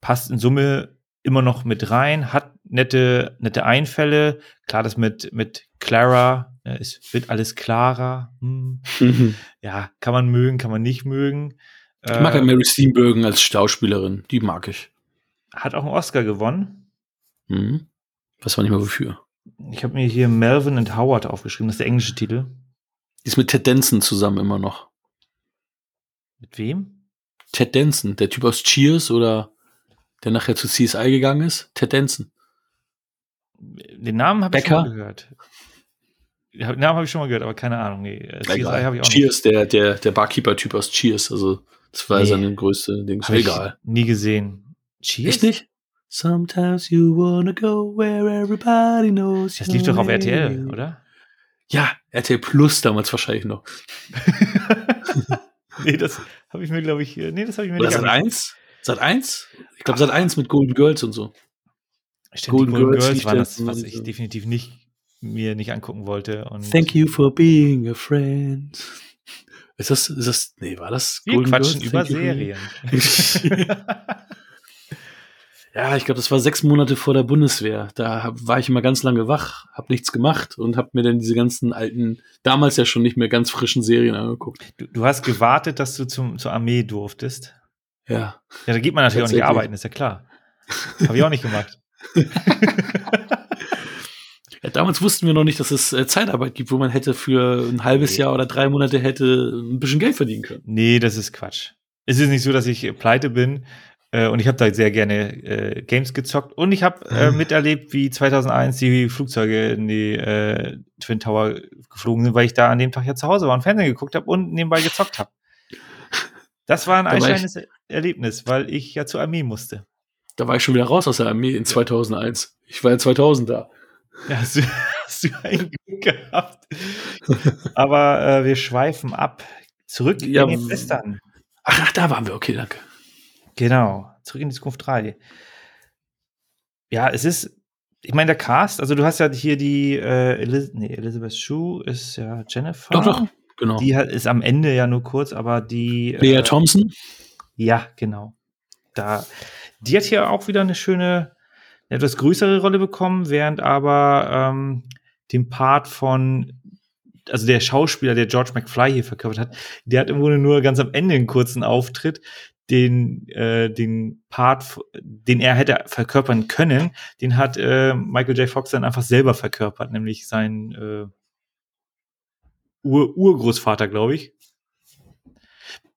passt in Summe immer noch mit rein, hat nette, nette Einfälle. Klar, das mit, mit Clara, äh, es wird alles klarer. Hm. Mhm. Ja, kann man mögen, kann man nicht mögen. Ich mag äh, halt Mary Steenburgen als Schauspielerin, die mag ich. Hat auch einen Oscar gewonnen. Mhm. Was war nicht mehr wofür? Ich habe mir hier Melvin and Howard aufgeschrieben, das ist der englische Titel. Die ist mit Ted Denson zusammen immer noch. Mit wem? Ted Denson, der Typ aus Cheers oder der nachher zu CSI gegangen ist. Ted Denson. Den Namen habe ich schon mal gehört. Den Namen habe ich schon mal gehört, aber keine Ahnung. Nee, CSI habe ich auch Cheers, nicht. der, der, der Barkeeper-Typ aus Cheers. Also, das war nee. seine größte Ding. Egal. Nie gesehen. Cheers? Nicht? Sometimes you wanna go where everybody knows. Das lief doch auf RTL, oder? Ja, RTL Plus damals wahrscheinlich noch. [laughs] nee, das habe ich mir, glaube ich, nee, das habe ich mir oder nicht Sat 1? Sat 1? Ich glaube, Sat 1 mit Golden Girls und so. Stimmt, Golden, Golden Girls, Girls war das, was ich so. definitiv nicht mir nicht angucken wollte. Und Thank you for being a friend. Ist das, ist das, nee, war das Wir Golden quatschen Girls? über Serien. [laughs] [laughs] Ja, ich glaube, das war sechs Monate vor der Bundeswehr. Da war ich immer ganz lange wach, habe nichts gemacht und habe mir dann diese ganzen alten, damals ja schon nicht mehr ganz frischen Serien angeguckt. Du, du hast gewartet, dass du zum, zur Armee durftest. Ja. Ja, da geht man natürlich auch nicht arbeiten, ist ja klar. Habe ich auch nicht gemacht. [laughs] ja, damals wussten wir noch nicht, dass es äh, Zeitarbeit gibt, wo man hätte für ein halbes nee. Jahr oder drei Monate hätte ein bisschen Geld verdienen können. Nee, das ist Quatsch. Es ist nicht so, dass ich pleite bin äh, und ich habe da sehr gerne äh, Games gezockt. Und ich habe äh, mhm. miterlebt, wie 2001 die Flugzeuge in die äh, Twin Tower geflogen sind, weil ich da an dem Tag ja zu Hause war und Fernsehen geguckt habe und nebenbei gezockt habe. Das war ein einschneidendes Erlebnis, weil ich ja zur Armee musste. Da war ich schon wieder raus aus der Armee in 2001. Ich war ja 2000 da. Ja, hast du, [laughs] hast du ein Glück gehabt. Aber äh, wir schweifen ab. Zurück ja, in den Western. Ach, ach, da waren wir. Okay, danke. Genau, zurück in die Zukunft 3. Ja, es ist, ich meine, der Cast, also du hast ja hier die, äh, Elis nee, Elizabeth Shue ist ja Jennifer. Doch, doch, genau. Die ist am Ende ja nur kurz, aber die. Lea äh, Thompson? Ja, genau. Da, die hat hier auch wieder eine schöne, eine etwas größere Rolle bekommen, während aber ähm, den Part von also der Schauspieler, der George McFly hier verkörpert hat, der hat im Grunde nur ganz am Ende einen kurzen Auftritt den, äh, den Part, den er hätte verkörpern können, den hat äh, Michael J. Fox dann einfach selber verkörpert, nämlich sein äh, Ur Urgroßvater, glaube ich.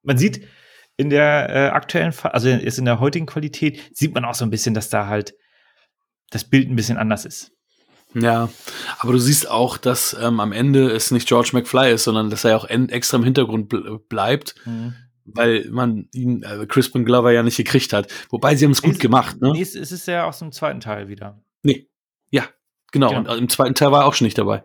Man sieht in der äh, aktuellen, also ist in der heutigen Qualität, sieht man auch so ein bisschen, dass da halt das Bild ein bisschen anders ist. Ja, aber du siehst auch, dass ähm, am Ende es nicht George McFly ist, sondern dass er auch extra im Hintergrund bleibt. Mhm weil man ihn, äh, Crispin Glover ja nicht gekriegt hat. Wobei sie haben es gut gemacht, ne? Nee, es ist ja aus dem zweiten Teil wieder. Nee. Ja, genau. genau. Und im zweiten Teil war er auch schon nicht dabei.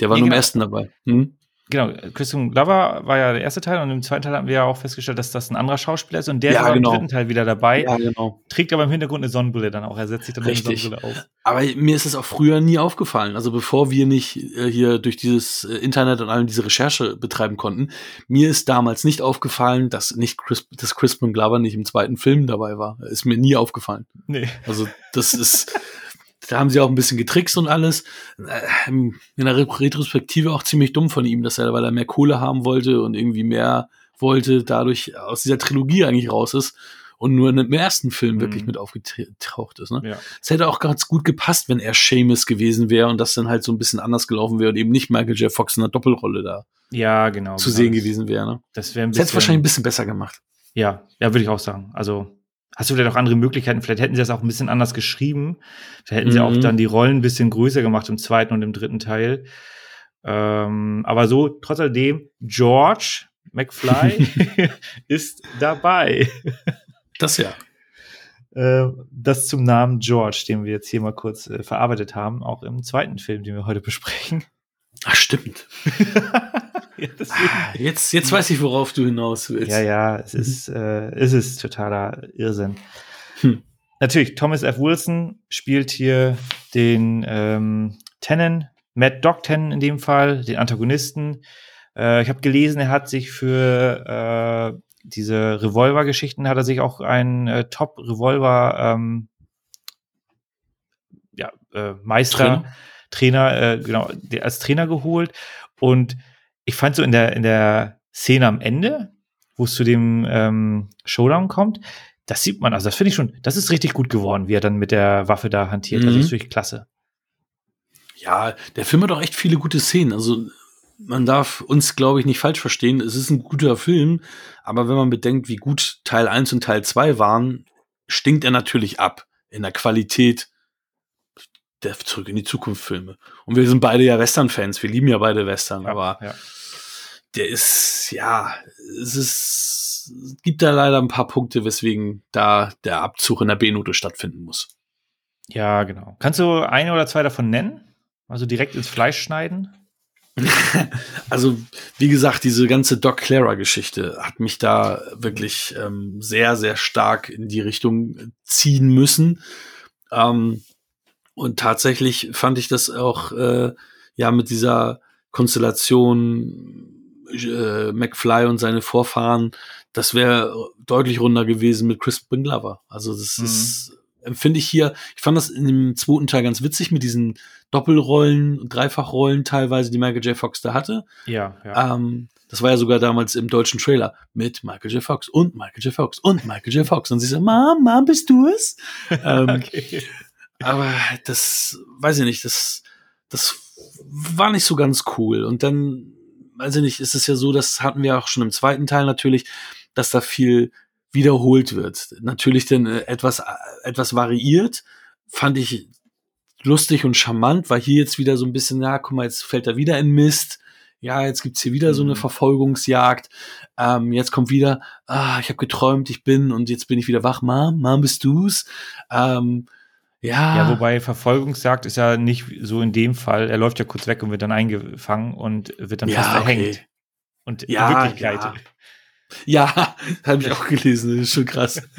Der war nee, nur im genau. ersten dabei. Hm? Genau, Christian Glover war ja der erste Teil und im zweiten Teil haben wir ja auch festgestellt, dass das ein anderer Schauspieler ist und der ja, ist genau. im dritten Teil wieder dabei. Ja, genau. Trägt aber im Hintergrund eine Sonnenbrille dann auch. Er setzt sich dann Richtig. eine Sonnenbrille auf. Aber mir ist es auch früher nie aufgefallen. Also bevor wir nicht äh, hier durch dieses äh, Internet und allem diese Recherche betreiben konnten, mir ist damals nicht aufgefallen, dass nicht Chris, dass Crispin Glover nicht im zweiten Film dabei war. Ist mir nie aufgefallen. Nee. Also das ist [laughs] Da haben sie auch ein bisschen getrickst und alles. Ähm, in der Retrospektive auch ziemlich dumm von ihm, dass er, weil er mehr Kohle haben wollte und irgendwie mehr wollte, dadurch aus dieser Trilogie eigentlich raus ist und nur dem ersten Film mhm. wirklich mit aufgetaucht ist. Ne? Ja. Es hätte auch ganz gut gepasst, wenn er Seamus gewesen wäre und das dann halt so ein bisschen anders gelaufen wäre und eben nicht Michael J. Fox in der Doppelrolle da ja, genau, zu genau. sehen gewesen wäre. Ne? Das wäre ein bisschen. Das hätte wahrscheinlich ein bisschen besser gemacht. Ja, ja, würde ich auch sagen. Also Hast du vielleicht auch andere Möglichkeiten? Vielleicht hätten sie das auch ein bisschen anders geschrieben. Vielleicht hätten mhm. sie auch mhm. dann die Rollen ein bisschen größer gemacht im zweiten und im dritten Teil. Ähm, aber so, trotz alledem, George McFly [laughs] ist dabei. Das ja. Äh, das zum Namen George, den wir jetzt hier mal kurz äh, verarbeitet haben, auch im zweiten Film, den wir heute besprechen. Ach, stimmt. [laughs] ja, ah, jetzt, jetzt weiß ich, worauf du hinaus willst. Ja, ja, es ist, äh, es ist totaler Irrsinn. Hm. Natürlich, Thomas F. Wilson spielt hier den ähm, Tenon, Matt Doc Tenon in dem Fall, den Antagonisten. Äh, ich habe gelesen, er hat sich für äh, diese Revolver-Geschichten hat er sich auch einen äh, Top-Revolver ähm, ja, äh, Meister, Trainer, Trainer äh, genau, als Trainer geholt. Und ich fand so in der, in der Szene am Ende, wo es zu dem ähm, Showdown kommt, das sieht man, also das finde ich schon, das ist richtig gut geworden, wie er dann mit der Waffe da hantiert. Mhm. Das ist wirklich klasse. Ja, der Film hat auch echt viele gute Szenen. Also man darf uns, glaube ich, nicht falsch verstehen. Es ist ein guter Film, aber wenn man bedenkt, wie gut Teil 1 und Teil 2 waren, stinkt er natürlich ab in der Qualität der Zurück in die Zukunft Filme. Und wir sind beide ja Western-Fans. Wir lieben ja beide Western, ja, aber ja. der ist, ja, es ist, es gibt da leider ein paar Punkte, weswegen da der Abzug in der B-Note stattfinden muss. Ja, genau. Kannst du eine oder zwei davon nennen? Also direkt ins Fleisch schneiden? [laughs] also, wie gesagt, diese ganze Doc Clara-Geschichte hat mich da wirklich ähm, sehr, sehr stark in die Richtung ziehen müssen. Ähm, und tatsächlich fand ich das auch äh, ja mit dieser Konstellation äh, McFly und seine Vorfahren, das wäre deutlich runder gewesen mit Crispin Glover. Also das mhm. ist empfinde ich hier, ich fand das in dem zweiten Teil ganz witzig mit diesen Doppelrollen und Dreifachrollen teilweise, die Michael J. Fox da hatte. Ja, ja. Ähm, das war ja sogar damals im deutschen Trailer mit Michael J. Fox und Michael J. Fox und Michael J. Fox. Und sie so, Mom, Mom, bist du es? [laughs] ähm, okay. Aber das, weiß ich nicht, das, das war nicht so ganz cool. Und dann, weiß ich nicht, ist es ja so, das hatten wir auch schon im zweiten Teil natürlich, dass da viel wiederholt wird. Natürlich dann äh, etwas, äh, etwas variiert, fand ich lustig und charmant, weil hier jetzt wieder so ein bisschen, ja, guck mal, jetzt fällt er wieder in Mist. Ja, jetzt gibt's hier wieder so eine mhm. Verfolgungsjagd. Ähm, jetzt kommt wieder, ah, ich habe geträumt, ich bin und jetzt bin ich wieder wach. Mom, Mom, bist du's? Ähm, ja. Ja, wobei Verfolgungsjagd ist ja nicht so in dem Fall. Er läuft ja kurz weg und wird dann eingefangen und wird dann ja, fast erhängt. Okay. Und ja, in Wirklichkeit ja. Ja, [laughs] habe ich auch gelesen. Das ist schon krass. [laughs]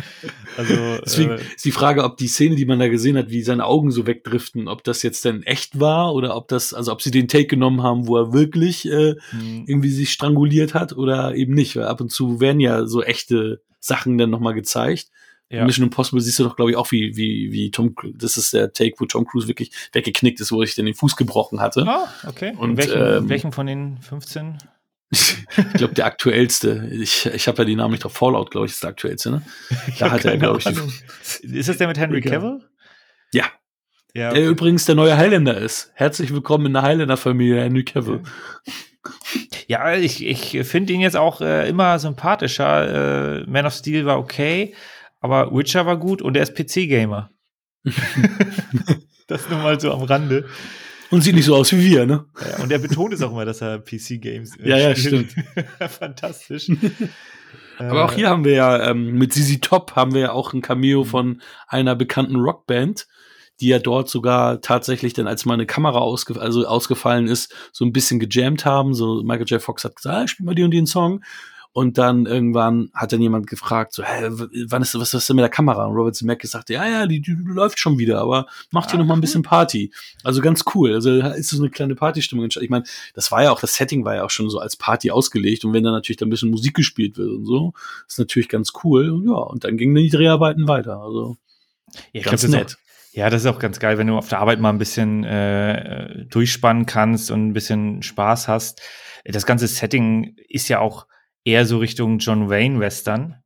Also, Deswegen äh, ist die Frage, ob die Szene, die man da gesehen hat, wie seine Augen so wegdriften, ob das jetzt denn echt war oder ob das, also ob sie den Take genommen haben, wo er wirklich äh, mhm. irgendwie sich stranguliert hat oder eben nicht. Weil ab und zu werden ja so echte Sachen dann nochmal gezeigt. Ja. Mission Impossible siehst du doch, glaube ich, auch wie, wie, wie Tom, das ist der Take, wo Tom Cruise wirklich weggeknickt ist, wo ich den Fuß gebrochen hatte. Ah, okay. Und, welchen, ähm, welchen von den 15? ich glaube, der aktuellste. Ich, ich habe ja die Namen nicht drauf. Fallout, glaube ich, ist der aktuellste, ne? Da hat er, glaube ich. Die, ist das der mit Henry Cavill? Ja. ja okay. Der übrigens der neue Highlander ist. Herzlich willkommen in der Highlander-Familie, Henry Cavill. Ja, ich, ich finde ihn jetzt auch äh, immer sympathischer. Äh, Man of Steel war okay, aber Witcher war gut und er ist PC-Gamer. [laughs] das nur mal so am Rande. Und sieht nicht so aus wie wir, ne? Ja, und er betont es auch immer, dass er PC-Games äh, Ja, ja, stimmt. [laughs] Fantastisch. [laughs] Aber auch hier haben wir ja ähm, mit Sisi Top haben wir ja auch ein Cameo von einer bekannten Rockband, die ja dort sogar tatsächlich dann, als mal eine Kamera ausge also ausgefallen ist, so ein bisschen gejammt haben. So Michael J. Fox hat gesagt, ah, spiel mal die und den Song. Und dann irgendwann hat dann jemand gefragt, so, hä, wann ist, was ist denn mit der Kamera? Und Robert Zemeckis sagte, ja, ja, die, die läuft schon wieder, aber macht hier ah, noch mal ein bisschen Party. Also ganz cool. Also ist so eine kleine Partystimmung entstanden. Ich meine, das war ja auch, das Setting war ja auch schon so als Party ausgelegt. Und wenn dann natürlich da ein bisschen Musik gespielt wird und so, ist natürlich ganz cool. Und ja, und dann gingen die Dreharbeiten weiter. Also ja, ganz glaub, nett. Ja, das ist auch ganz geil, wenn du auf der Arbeit mal ein bisschen äh, durchspannen kannst und ein bisschen Spaß hast. Das ganze Setting ist ja auch eher so Richtung John Wayne Western.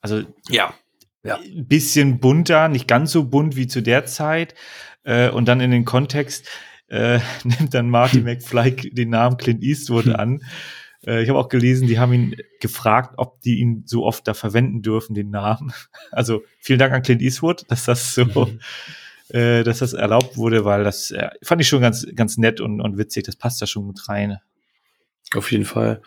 Also ja, ja. ein bisschen bunter, nicht ganz so bunt wie zu der Zeit. Äh, und dann in den Kontext äh, [laughs] nimmt dann Marty [laughs] McFly den Namen Clint Eastwood an. Äh, ich habe auch gelesen, die haben ihn gefragt, ob die ihn so oft da verwenden dürfen, den Namen. [laughs] Also vielen Dank an Clint Eastwood, dass das so, mhm. äh, dass das erlaubt wurde, weil das äh, fand ich schon ganz, ganz nett und, und witzig. Das passt da schon mit rein. Auf jeden Fall.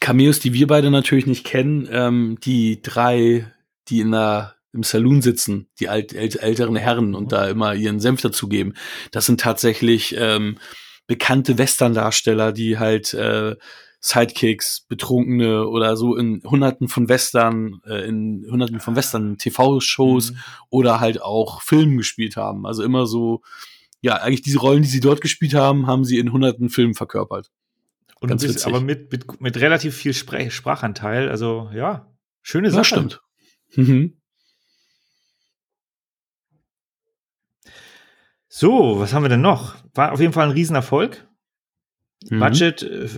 Cameos, die wir beide natürlich nicht kennen, ähm, die drei, die in der im Saloon sitzen, die alt, ält, älteren Herren und mhm. da immer ihren Senf dazugeben. Das sind tatsächlich ähm, bekannte Western-Darsteller, die halt äh, Sidekicks, Betrunkene oder so in hunderten von Western, äh, in hunderten von Western TV-Shows mhm. oder halt auch Filmen gespielt haben. Also immer so, ja, eigentlich diese Rollen, die sie dort gespielt haben, haben sie in hunderten Filmen verkörpert. Und Ganz bist, aber mit, mit, mit relativ viel Sprech Sprachanteil. Also ja, schöne Sache. Das stimmt. Mhm. So, was haben wir denn noch? War auf jeden Fall ein Riesenerfolg. Mhm. Budget, äh,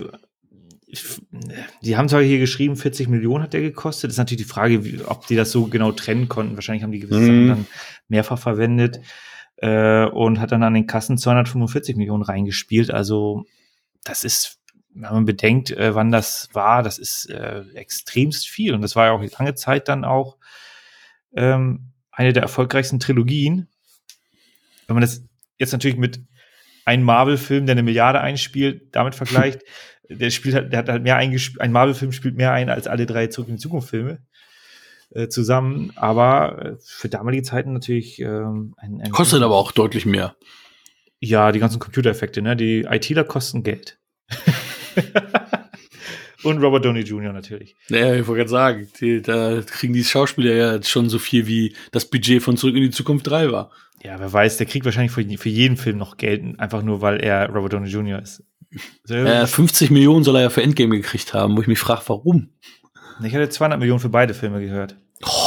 die haben zwar hier geschrieben, 40 Millionen hat der gekostet. Das ist natürlich die Frage, wie, ob die das so genau trennen konnten. Wahrscheinlich haben die gewisse mhm. Sachen dann mehrfach verwendet äh, und hat dann an den Kassen 245 Millionen reingespielt. Also das ist, wenn man bedenkt, äh, wann das war, das ist äh, extremst viel. Und das war ja auch lange Zeit dann auch ähm, eine der erfolgreichsten Trilogien wenn man das jetzt natürlich mit einem Marvel-Film, der eine Milliarde einspielt, damit vergleicht, [laughs] der spielt halt, der hat halt mehr eingespielt, ein Marvel-Film spielt mehr ein als alle drei Zurück in die Zukunft-Filme äh, zusammen, aber äh, für damalige Zeiten natürlich ähm, ein, ein Kostet aber auch deutlich mehr. Ja, die ganzen Computereffekte, ne? Die ITler kosten Geld. [laughs] [laughs] Und Robert Downey Jr. natürlich. Naja, ich wollte gerade sagen, die, da kriegen die Schauspieler ja schon so viel wie das Budget von Zurück in die Zukunft 3 war. Ja, wer weiß, der kriegt wahrscheinlich für, für jeden Film noch Geld, einfach nur weil er Robert Downey Jr. ist. äh, 50 Millionen soll er ja für Endgame gekriegt haben, wo ich mich frage, warum? Ich hatte 200 Millionen für beide Filme gehört. Oh.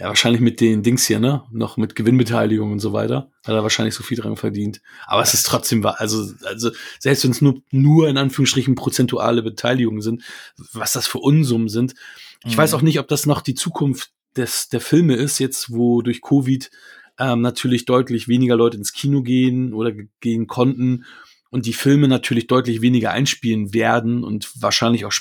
Ja, wahrscheinlich mit den Dings hier, ne? Noch mit Gewinnbeteiligung und so weiter. Hat er wahrscheinlich so viel dran verdient. Aber es ist trotzdem wahr. Also, also selbst wenn es nur, nur in Anführungsstrichen prozentuale Beteiligungen sind, was das für Unsummen sind. Ich mhm. weiß auch nicht, ob das noch die Zukunft des, der Filme ist, jetzt wo durch Covid ähm, natürlich deutlich weniger Leute ins Kino gehen oder gehen konnten und die Filme natürlich deutlich weniger einspielen werden und wahrscheinlich auch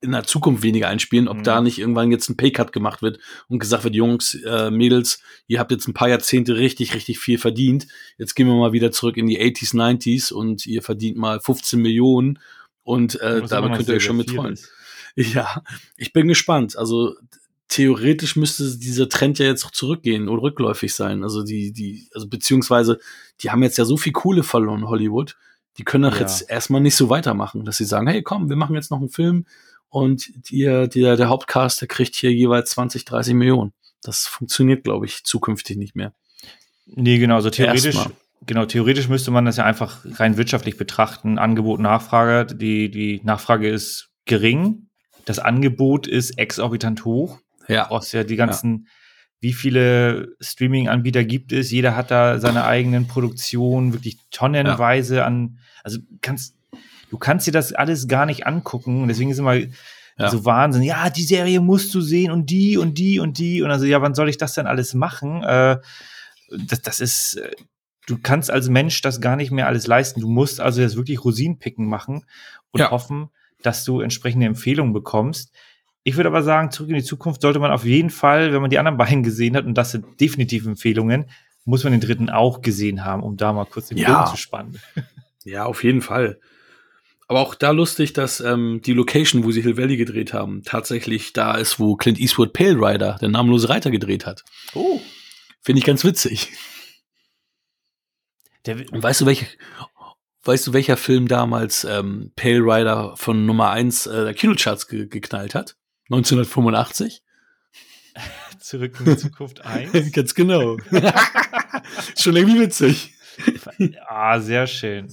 in der Zukunft weniger einspielen, ob mhm. da nicht irgendwann jetzt ein Paycut gemacht wird und gesagt wird, Jungs, äh, Mädels, ihr habt jetzt ein paar Jahrzehnte richtig, richtig viel verdient. Jetzt gehen wir mal wieder zurück in die 80s, 90s und ihr verdient mal 15 Millionen und äh, damit könnt ihr euch schon mitfreuen. [laughs] Ja, ich bin gespannt. Also theoretisch müsste dieser Trend ja jetzt auch zurückgehen oder rückläufig sein. Also die, die, also beziehungsweise, die haben jetzt ja so viel Kohle verloren, Hollywood. Die können doch ja. jetzt erstmal nicht so weitermachen, dass sie sagen, hey, komm, wir machen jetzt noch einen Film und die, der der kriegt hier jeweils 20, 30 Millionen. Das funktioniert, glaube ich, zukünftig nicht mehr. Nee, genau, so theoretisch, genau, theoretisch müsste man das ja einfach rein wirtschaftlich betrachten. Angebot, Nachfrage, die, die Nachfrage ist gering, das Angebot ist exorbitant hoch. Ja. Brauchst ja die ganzen, ja. wie viele Streaming-Anbieter gibt es? Jeder hat da seine eigenen Produktionen, wirklich tonnenweise ja. an, also kannst, du kannst dir das alles gar nicht angucken. Deswegen ist immer ja. so Wahnsinn. Ja, die Serie musst du sehen und die und die und die. Und also, ja, wann soll ich das denn alles machen? Äh, das, das ist, du kannst als Mensch das gar nicht mehr alles leisten. Du musst also jetzt wirklich Rosinenpicken machen und ja. hoffen, dass du entsprechende Empfehlungen bekommst. Ich würde aber sagen, zurück in die Zukunft sollte man auf jeden Fall, wenn man die anderen [laughs] beiden gesehen hat, und das sind definitiv Empfehlungen, muss man den dritten auch gesehen haben, um da mal kurz den ja. Bogen zu spannen. [laughs] Ja, auf jeden Fall. Aber auch da lustig, dass ähm, die Location, wo sie Hill Valley gedreht haben, tatsächlich da ist, wo Clint Eastwood Pale Rider, der namenlose Reiter, gedreht hat. Oh. Finde ich ganz witzig. Der, Und weißt du, welche, weißt du, welcher Film damals ähm, Pale Rider von Nummer 1 äh, der Kinocharts ge geknallt hat? 1985. [laughs] Zurück in die Zukunft 1. [laughs] Ganz genau. [laughs] Schon irgendwie witzig. Ah, sehr schön.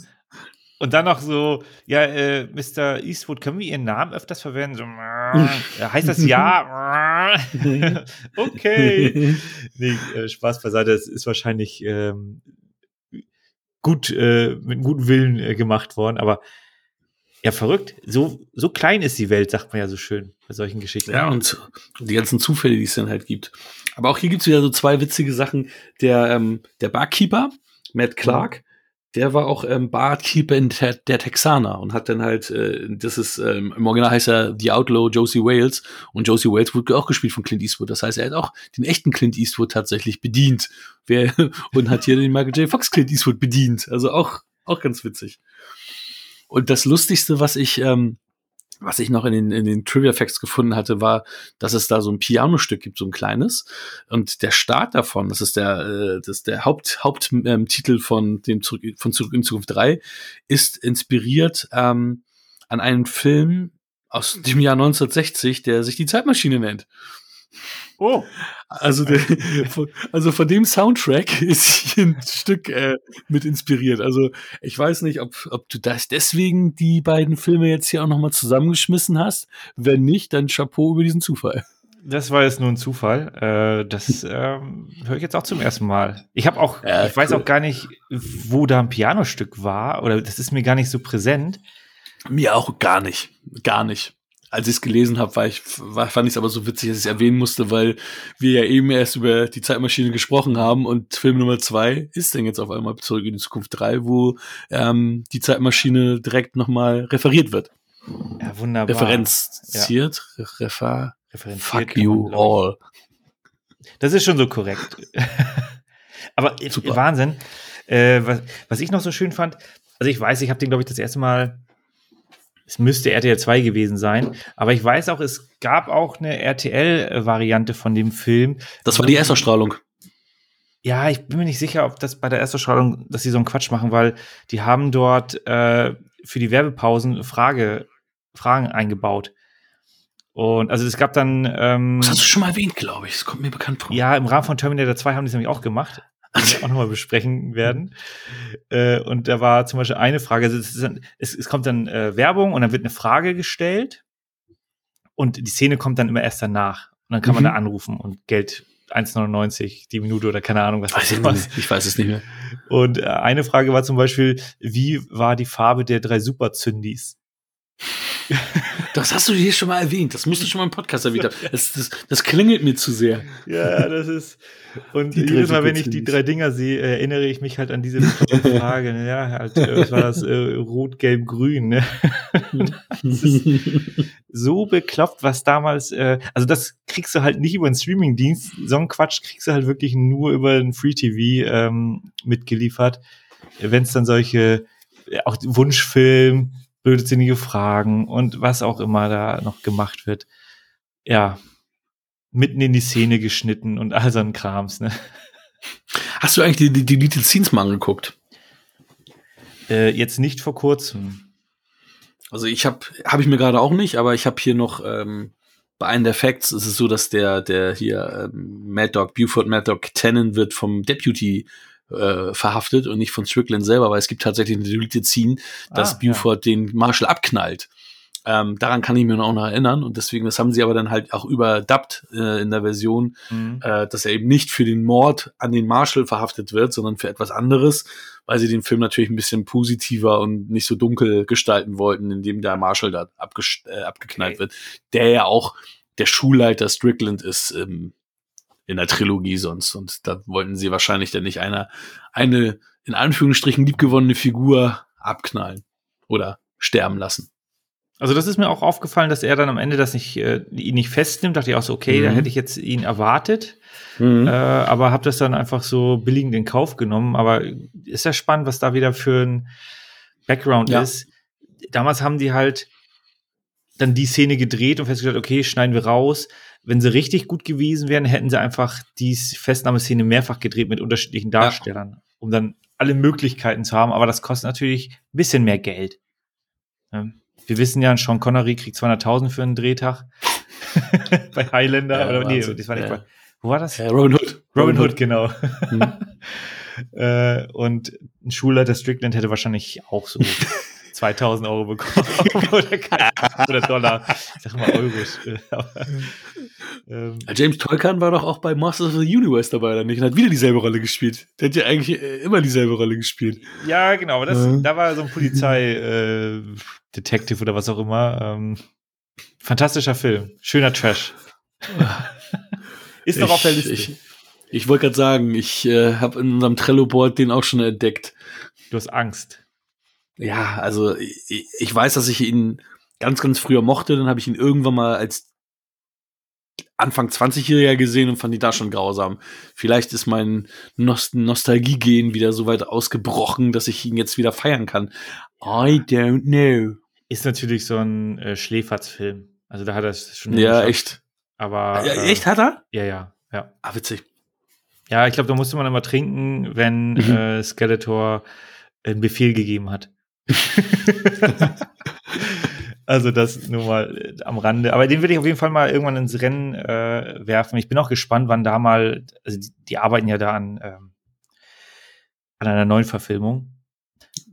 Und dann noch so, ja, äh, Mr. Eastwood, können wir Ihren Namen öfters verwenden? So, [laughs] äh, heißt das ja? [laughs] okay. Nee, äh, Spaß beiseite, es ist wahrscheinlich ähm, gut, äh, mit gutem Willen äh, gemacht worden, aber ja, verrückt. So, so klein ist die Welt, sagt man ja so schön bei solchen Geschichten. Ja, und die ganzen Zufälle, die es dann halt gibt. Aber auch hier gibt es wieder so zwei witzige Sachen. Der, ähm, der Barkeeper, Matt Clark, der war auch ähm, Barkeeper in der, der Texaner und hat dann halt, äh, das ist, ähm, im Original heißt er The Outlaw Josie Wales und Josie Wales wurde auch gespielt von Clint Eastwood. Das heißt, er hat auch den echten Clint Eastwood tatsächlich bedient. Wer, [laughs] und hat hier den Michael J. Fox Clint Eastwood bedient. Also auch, auch ganz witzig. Und das Lustigste, was ich ähm, was ich noch in den, in den Trivia Facts gefunden hatte, war, dass es da so ein Pianostück gibt, so ein kleines. Und der Start davon, das ist der, äh, das ist der Haupt, Haupttitel ähm, von dem Zurück, von Zurück in Zukunft 3, ist inspiriert ähm, an einen Film aus dem Jahr 1960, der sich die Zeitmaschine nennt. Oh. Also, der, also von dem Soundtrack [laughs] ist hier ein Stück äh, mit inspiriert. Also ich weiß nicht, ob, ob du das deswegen die beiden Filme jetzt hier auch nochmal zusammengeschmissen hast. Wenn nicht, dann Chapeau über diesen Zufall. Das war jetzt nur ein Zufall. Äh, das [laughs] ähm, höre ich jetzt auch zum ersten Mal. Ich habe auch, ja, ich weiß auch gar nicht, wo da ein Pianostück war, oder das ist mir gar nicht so präsent. Mir auch gar nicht. Gar nicht als ich es gelesen habe, war ich, war, fand ich es aber so witzig, dass ich es erwähnen musste, weil wir ja eben erst über die Zeitmaschine gesprochen haben und Film Nummer zwei ist dann jetzt auf einmal zurück in die Zukunft drei, wo ähm, die Zeitmaschine direkt nochmal referiert wird. Ja, wunderbar. Referenziert, ja. refer, fuck you all. Das ist schon so korrekt. [laughs] aber Super. Wahnsinn. Äh, was, was ich noch so schön fand, also ich weiß, ich habe den, glaube ich, das erste Mal es müsste RTL 2 gewesen sein. Aber ich weiß auch, es gab auch eine RTL-Variante von dem Film. Das war die Erstausstrahlung. Ja, ich bin mir nicht sicher, ob das bei der Erstausstrahlung, dass sie so einen Quatsch machen, weil die haben dort äh, für die Werbepausen Frage, Fragen eingebaut. Und also es gab dann. Ähm, das hast du schon mal erwähnt, glaube ich. Das kommt mir bekannt vor. Ja, im Rahmen von Terminator 2 haben die es nämlich auch gemacht die [laughs] wir auch nochmal besprechen werden. Äh, und da war zum Beispiel eine Frage, also es, dann, es, es kommt dann äh, Werbung und dann wird eine Frage gestellt und die Szene kommt dann immer erst danach. Und dann kann mhm. man da anrufen und Geld 1,99 die Minute oder keine Ahnung, was weiß ich, was. ich weiß es nicht mehr. Und äh, eine Frage war zum Beispiel, wie war die Farbe der drei Superzündis? [laughs] Das hast du hier schon mal erwähnt. Das musst du schon mal im Podcast erwähnt haben. [laughs] Das, das, das klingelt mir zu sehr. Ja, das ist. Und jedes Mal, wenn ich die drei Dinger sehe, erinnere ich mich halt an diese [laughs] Frage. Ne? Ja, halt, äh, was war das? Äh, Rot, Gelb, Grün. Ne? das ist so bekloppt, was damals. Äh, also, das kriegst du halt nicht über einen Streamingdienst. So einen Quatsch kriegst du halt wirklich nur über ein Free TV ähm, mitgeliefert. Wenn es dann solche. Auch Wunschfilm, blödsinnige Fragen und was auch immer da noch gemacht wird. Ja, mitten in die Szene geschnitten und all so ein Krams, ne? Hast du eigentlich die, die, Deleted Scenes mal angeguckt? Äh, jetzt nicht vor kurzem. Also ich habe habe ich mir gerade auch nicht, aber ich habe hier noch ähm, bei einem der Facts ist es so, dass der der hier ähm, Mad Dog Buford Mad Dog Tannen wird vom Deputy äh, verhaftet und nicht von Strickland selber, weil es gibt tatsächlich eine Deleted Scene, dass ah, Buford ja. den Marshall abknallt. Ähm, daran kann ich mir auch noch erinnern und deswegen, das haben sie aber dann halt auch überdubbt äh, in der Version, mhm. äh, dass er eben nicht für den Mord an den Marshall verhaftet wird, sondern für etwas anderes, weil sie den Film natürlich ein bisschen positiver und nicht so dunkel gestalten wollten, indem der Marshall da äh, abgeknallt okay. wird, der ja auch der Schulleiter Strickland ist ähm, in der Trilogie sonst. Und da wollten sie wahrscheinlich dann nicht einer, eine in Anführungsstrichen liebgewonnene Figur abknallen oder sterben lassen. Also das ist mir auch aufgefallen, dass er dann am Ende das nicht, äh, ihn nicht festnimmt. Dachte ich auch so, okay, mhm. da hätte ich jetzt ihn erwartet. Mhm. Äh, aber habe das dann einfach so billigend in Kauf genommen. Aber ist ja spannend, was da wieder für ein Background ja. ist. Damals haben die halt dann die Szene gedreht und festgestellt, okay, schneiden wir raus. Wenn sie richtig gut gewesen wären, hätten sie einfach die Festnahmeszene mehrfach gedreht mit unterschiedlichen Darstellern, ja. um dann alle Möglichkeiten zu haben. Aber das kostet natürlich ein bisschen mehr Geld. Wir wissen ja, Sean Connery kriegt 200.000 für einen Drehtag [laughs] bei Highlander. Ja, oder, nee, das war nicht ja. Wo war das? Robin Hood. Robin, Robin Hood, Hood, genau. [laughs] Äh, und ein Schulleiter Strickland hätte wahrscheinlich auch so [laughs] 2000 Euro bekommen [laughs] oder, oder, Dollar. Ich sag mal Euros. [laughs] ähm, James Tolkien war doch auch bei Masters of the Universe dabei, oder nicht? Und hat wieder dieselbe Rolle gespielt. Der hat ja eigentlich äh, immer dieselbe Rolle gespielt. Ja, genau. Aber das, ja. da war so ein Polizei-Detective äh, oder was auch immer. Ähm, fantastischer Film. Schöner Trash. [laughs] Ist noch auf der Liste. Ich, ich wollte gerade sagen, ich äh, habe in unserem Trello-Board den auch schon entdeckt. Du hast Angst. Ja, also ich, ich weiß, dass ich ihn ganz, ganz früher mochte. Dann habe ich ihn irgendwann mal als Anfang 20-Jähriger gesehen und fand ihn da schon grausam. Vielleicht ist mein Nost Nostalgie-Gen wieder so weit ausgebrochen, dass ich ihn jetzt wieder feiern kann. I don't know. Ist natürlich so ein äh, Schläferz-Film. Also da hat er es schon. Ja, geschafft. echt. Aber. Ja, äh, echt hat er? Ja, ja, ja. Ah, witzig. Ja, ich glaube, da musste man immer trinken, wenn Mhm. äh, Skeletor einen Befehl gegeben hat. [laughs] also das nur mal äh, am Rande. Aber den würde ich auf jeden Fall mal irgendwann ins Rennen äh, werfen. Ich bin auch gespannt, wann da mal, also die, die arbeiten ja da an, ähm, an einer neuen Verfilmung.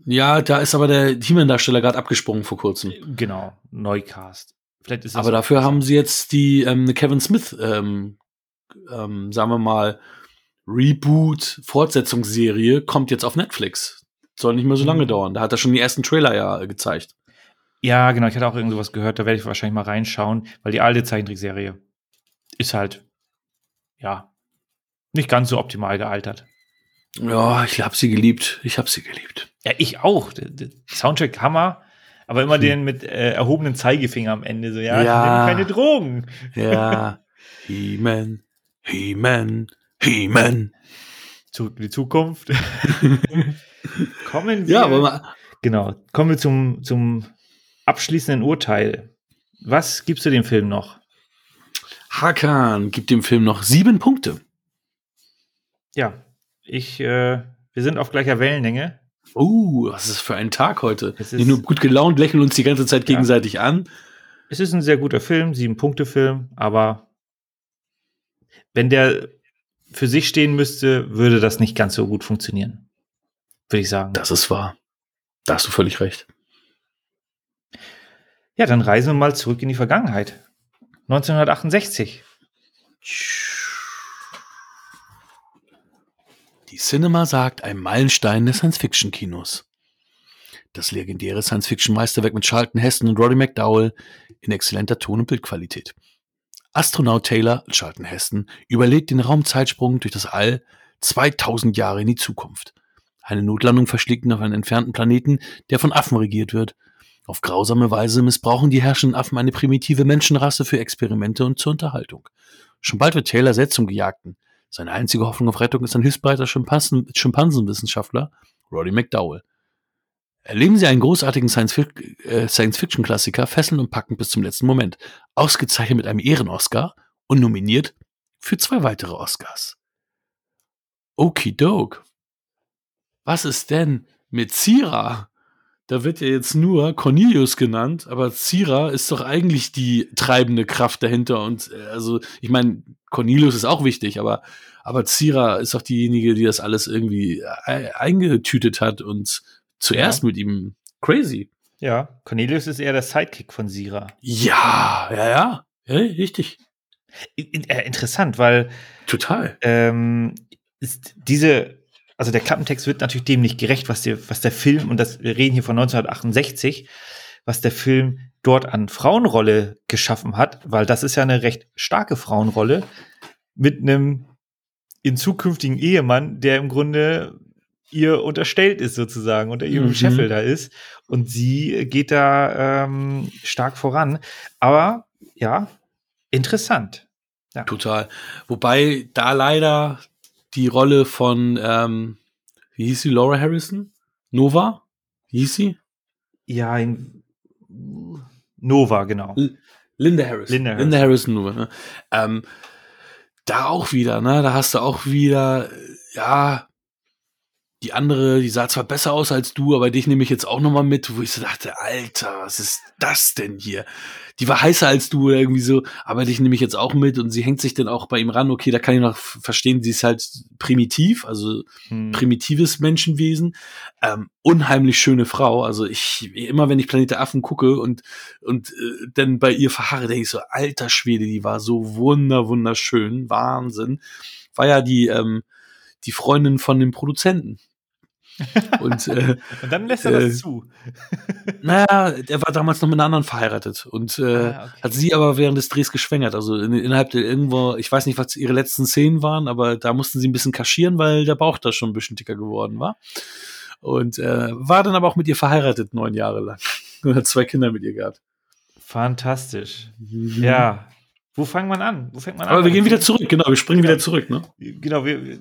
Ja, da ist aber der He-Man-Darsteller gerade abgesprungen vor kurzem. Genau, Neukast. Vielleicht ist Aber dafür haben sie jetzt die ähm, Kevin Smith, ähm, ähm, sagen wir mal, Reboot, Fortsetzungsserie, kommt jetzt auf Netflix. Soll nicht mehr so lange Mhm. dauern. Da hat er schon die ersten Trailer ja gezeigt. Ja, genau, ich hatte auch irgend sowas gehört, da werde ich wahrscheinlich mal reinschauen, weil die alte Zeichentrickserie ist halt, ja, nicht ganz so optimal gealtert. Ja, ich hab sie geliebt. Ich hab sie geliebt. Ja, ich auch. Der, der Soundtrack Hammer, aber immer Hm. den mit äh, erhobenen Zeigefinger am Ende. So, ja, Ja. ich nehme keine Drogen. Ja. [laughs] He-Man, He-Man, He-Man. Zurück in die Zukunft. [laughs] kommen wir. Ja, aber mal, genau. Kommen wir zum, zum abschließenden Urteil. Was gibst du dem Film noch? Hakan gibt dem Film noch sieben Punkte. Ja, ich, äh, wir sind auf gleicher Wellenlänge. Uh, was ist das für ein Tag heute? Es Nicht nur gut gelaunt, lächeln uns die ganze Zeit Ja. gegenseitig an. Es ist ein sehr guter Film, sieben Punkte Film, aber wenn der für sich stehen müsste, würde das nicht ganz so gut funktionieren. Würde ich sagen. Das ist wahr. Da hast du völlig recht. Ja, dann reisen wir mal zurück in die Vergangenheit. 1968. Die Cinema sagt ein Meilenstein des Science-Fiction-Kinos. Das legendäre Science-Fiction-Meisterwerk mit Charlton Heston und Roddy McDowell in exzellenter Ton- und Bildqualität. Astronaut Taylor, Charlton Heston, überlebt den Raumzeitsprung durch das All 2000 Jahre in die Zukunft. Eine Notlandung verschlägt ihn auf einen entfernten Planeten, der von Affen regiert wird. Auf grausame Weise missbrauchen die herrschenden Affen eine primitive Menschenrasse für Experimente und zur Unterhaltung. Schon bald wird Taylor selbst zum Gejagten. Seine einzige Hoffnung auf Rettung ist ein hilfsbereiter Schimpansen Schimpansenwissenschaftler, Roddy McDowell. Erleben Sie einen großartigen äh, Science-Fiction-Klassiker, fesselnd und packend bis zum letzten Moment. Ausgezeichnet mit einem Ehren-Oscar und nominiert für zwei weitere Oscars. Okidok. Was ist denn mit Zira? Da wird ja jetzt nur Cornelius genannt, aber Zira ist doch eigentlich die treibende Kraft dahinter. Und äh, also, ich meine, Cornelius ist auch wichtig, aber, aber Zira ist doch diejenige, die das alles irgendwie e eingetütet hat und zuerst Ja. mit ihm crazy. Ja, Cornelius ist eher der Sidekick von Sira. Ja, ja, ja. Ja, richtig. Äh, interessant, weil Total. ähm, diese, also der Klappentext wird natürlich dem nicht gerecht, was der, was der Film, und das, wir reden hier von 1968, was der Film dort an Frauenrolle geschaffen hat, weil das ist ja eine recht starke Frauenrolle mit einem in zukünftigen Ehemann, der im Grunde ihr unterstellt ist sozusagen, unter ihrem Mhm. Scheffel da ist. Und sie geht da ähm, stark voran. Aber ja, interessant. Total. Wobei da leider die Rolle von, ähm, wie hieß sie, Laura Harrison? Nova? Wie hieß sie? Ja, in Nova, genau. L- Linda Harrison. Linda Linda Harrison nur. Ne? Ähm, da auch wieder, ne? Da hast du auch wieder, ja, die andere, die sah zwar besser aus als du, aber dich nehme ich jetzt auch nochmal mit, wo ich so dachte, Alter, was ist das denn hier? Die war heißer als du oder irgendwie so, aber dich nehme ich jetzt auch mit und sie hängt sich dann auch bei ihm ran. Okay, da kann ich noch verstehen, sie ist halt primitiv, also Hm. primitives Menschenwesen, ähm, unheimlich schöne Frau. Also ich immer, wenn ich Planet der Affen gucke und und äh, dann bei ihr verharre, denke ich so, alter Schwede, die war so wunder wunderschön, Wahnsinn. War ja die ähm, die Freundin von dem Produzenten. [laughs] und äh, Und dann lässt er das äh, zu. [laughs] naja, der war damals noch mit einer anderen verheiratet und äh, Ah, okay. hat sie aber während des Drehs geschwängert. Also in, innerhalb der irgendwo, ich weiß nicht, was ihre letzten Szenen waren, aber da mussten sie ein bisschen kaschieren, weil der Bauch da schon ein bisschen dicker geworden war. Und äh, war dann aber auch mit ihr verheiratet, neun Jahre lang. [laughs] Und hat zwei Kinder mit ihr gehabt. Fantastisch. Ja. Wo fängt man an? Wo fängt man an? Aber wir gehen wieder zurück, genau, wir springen wieder zurück, ne? Genau, wir-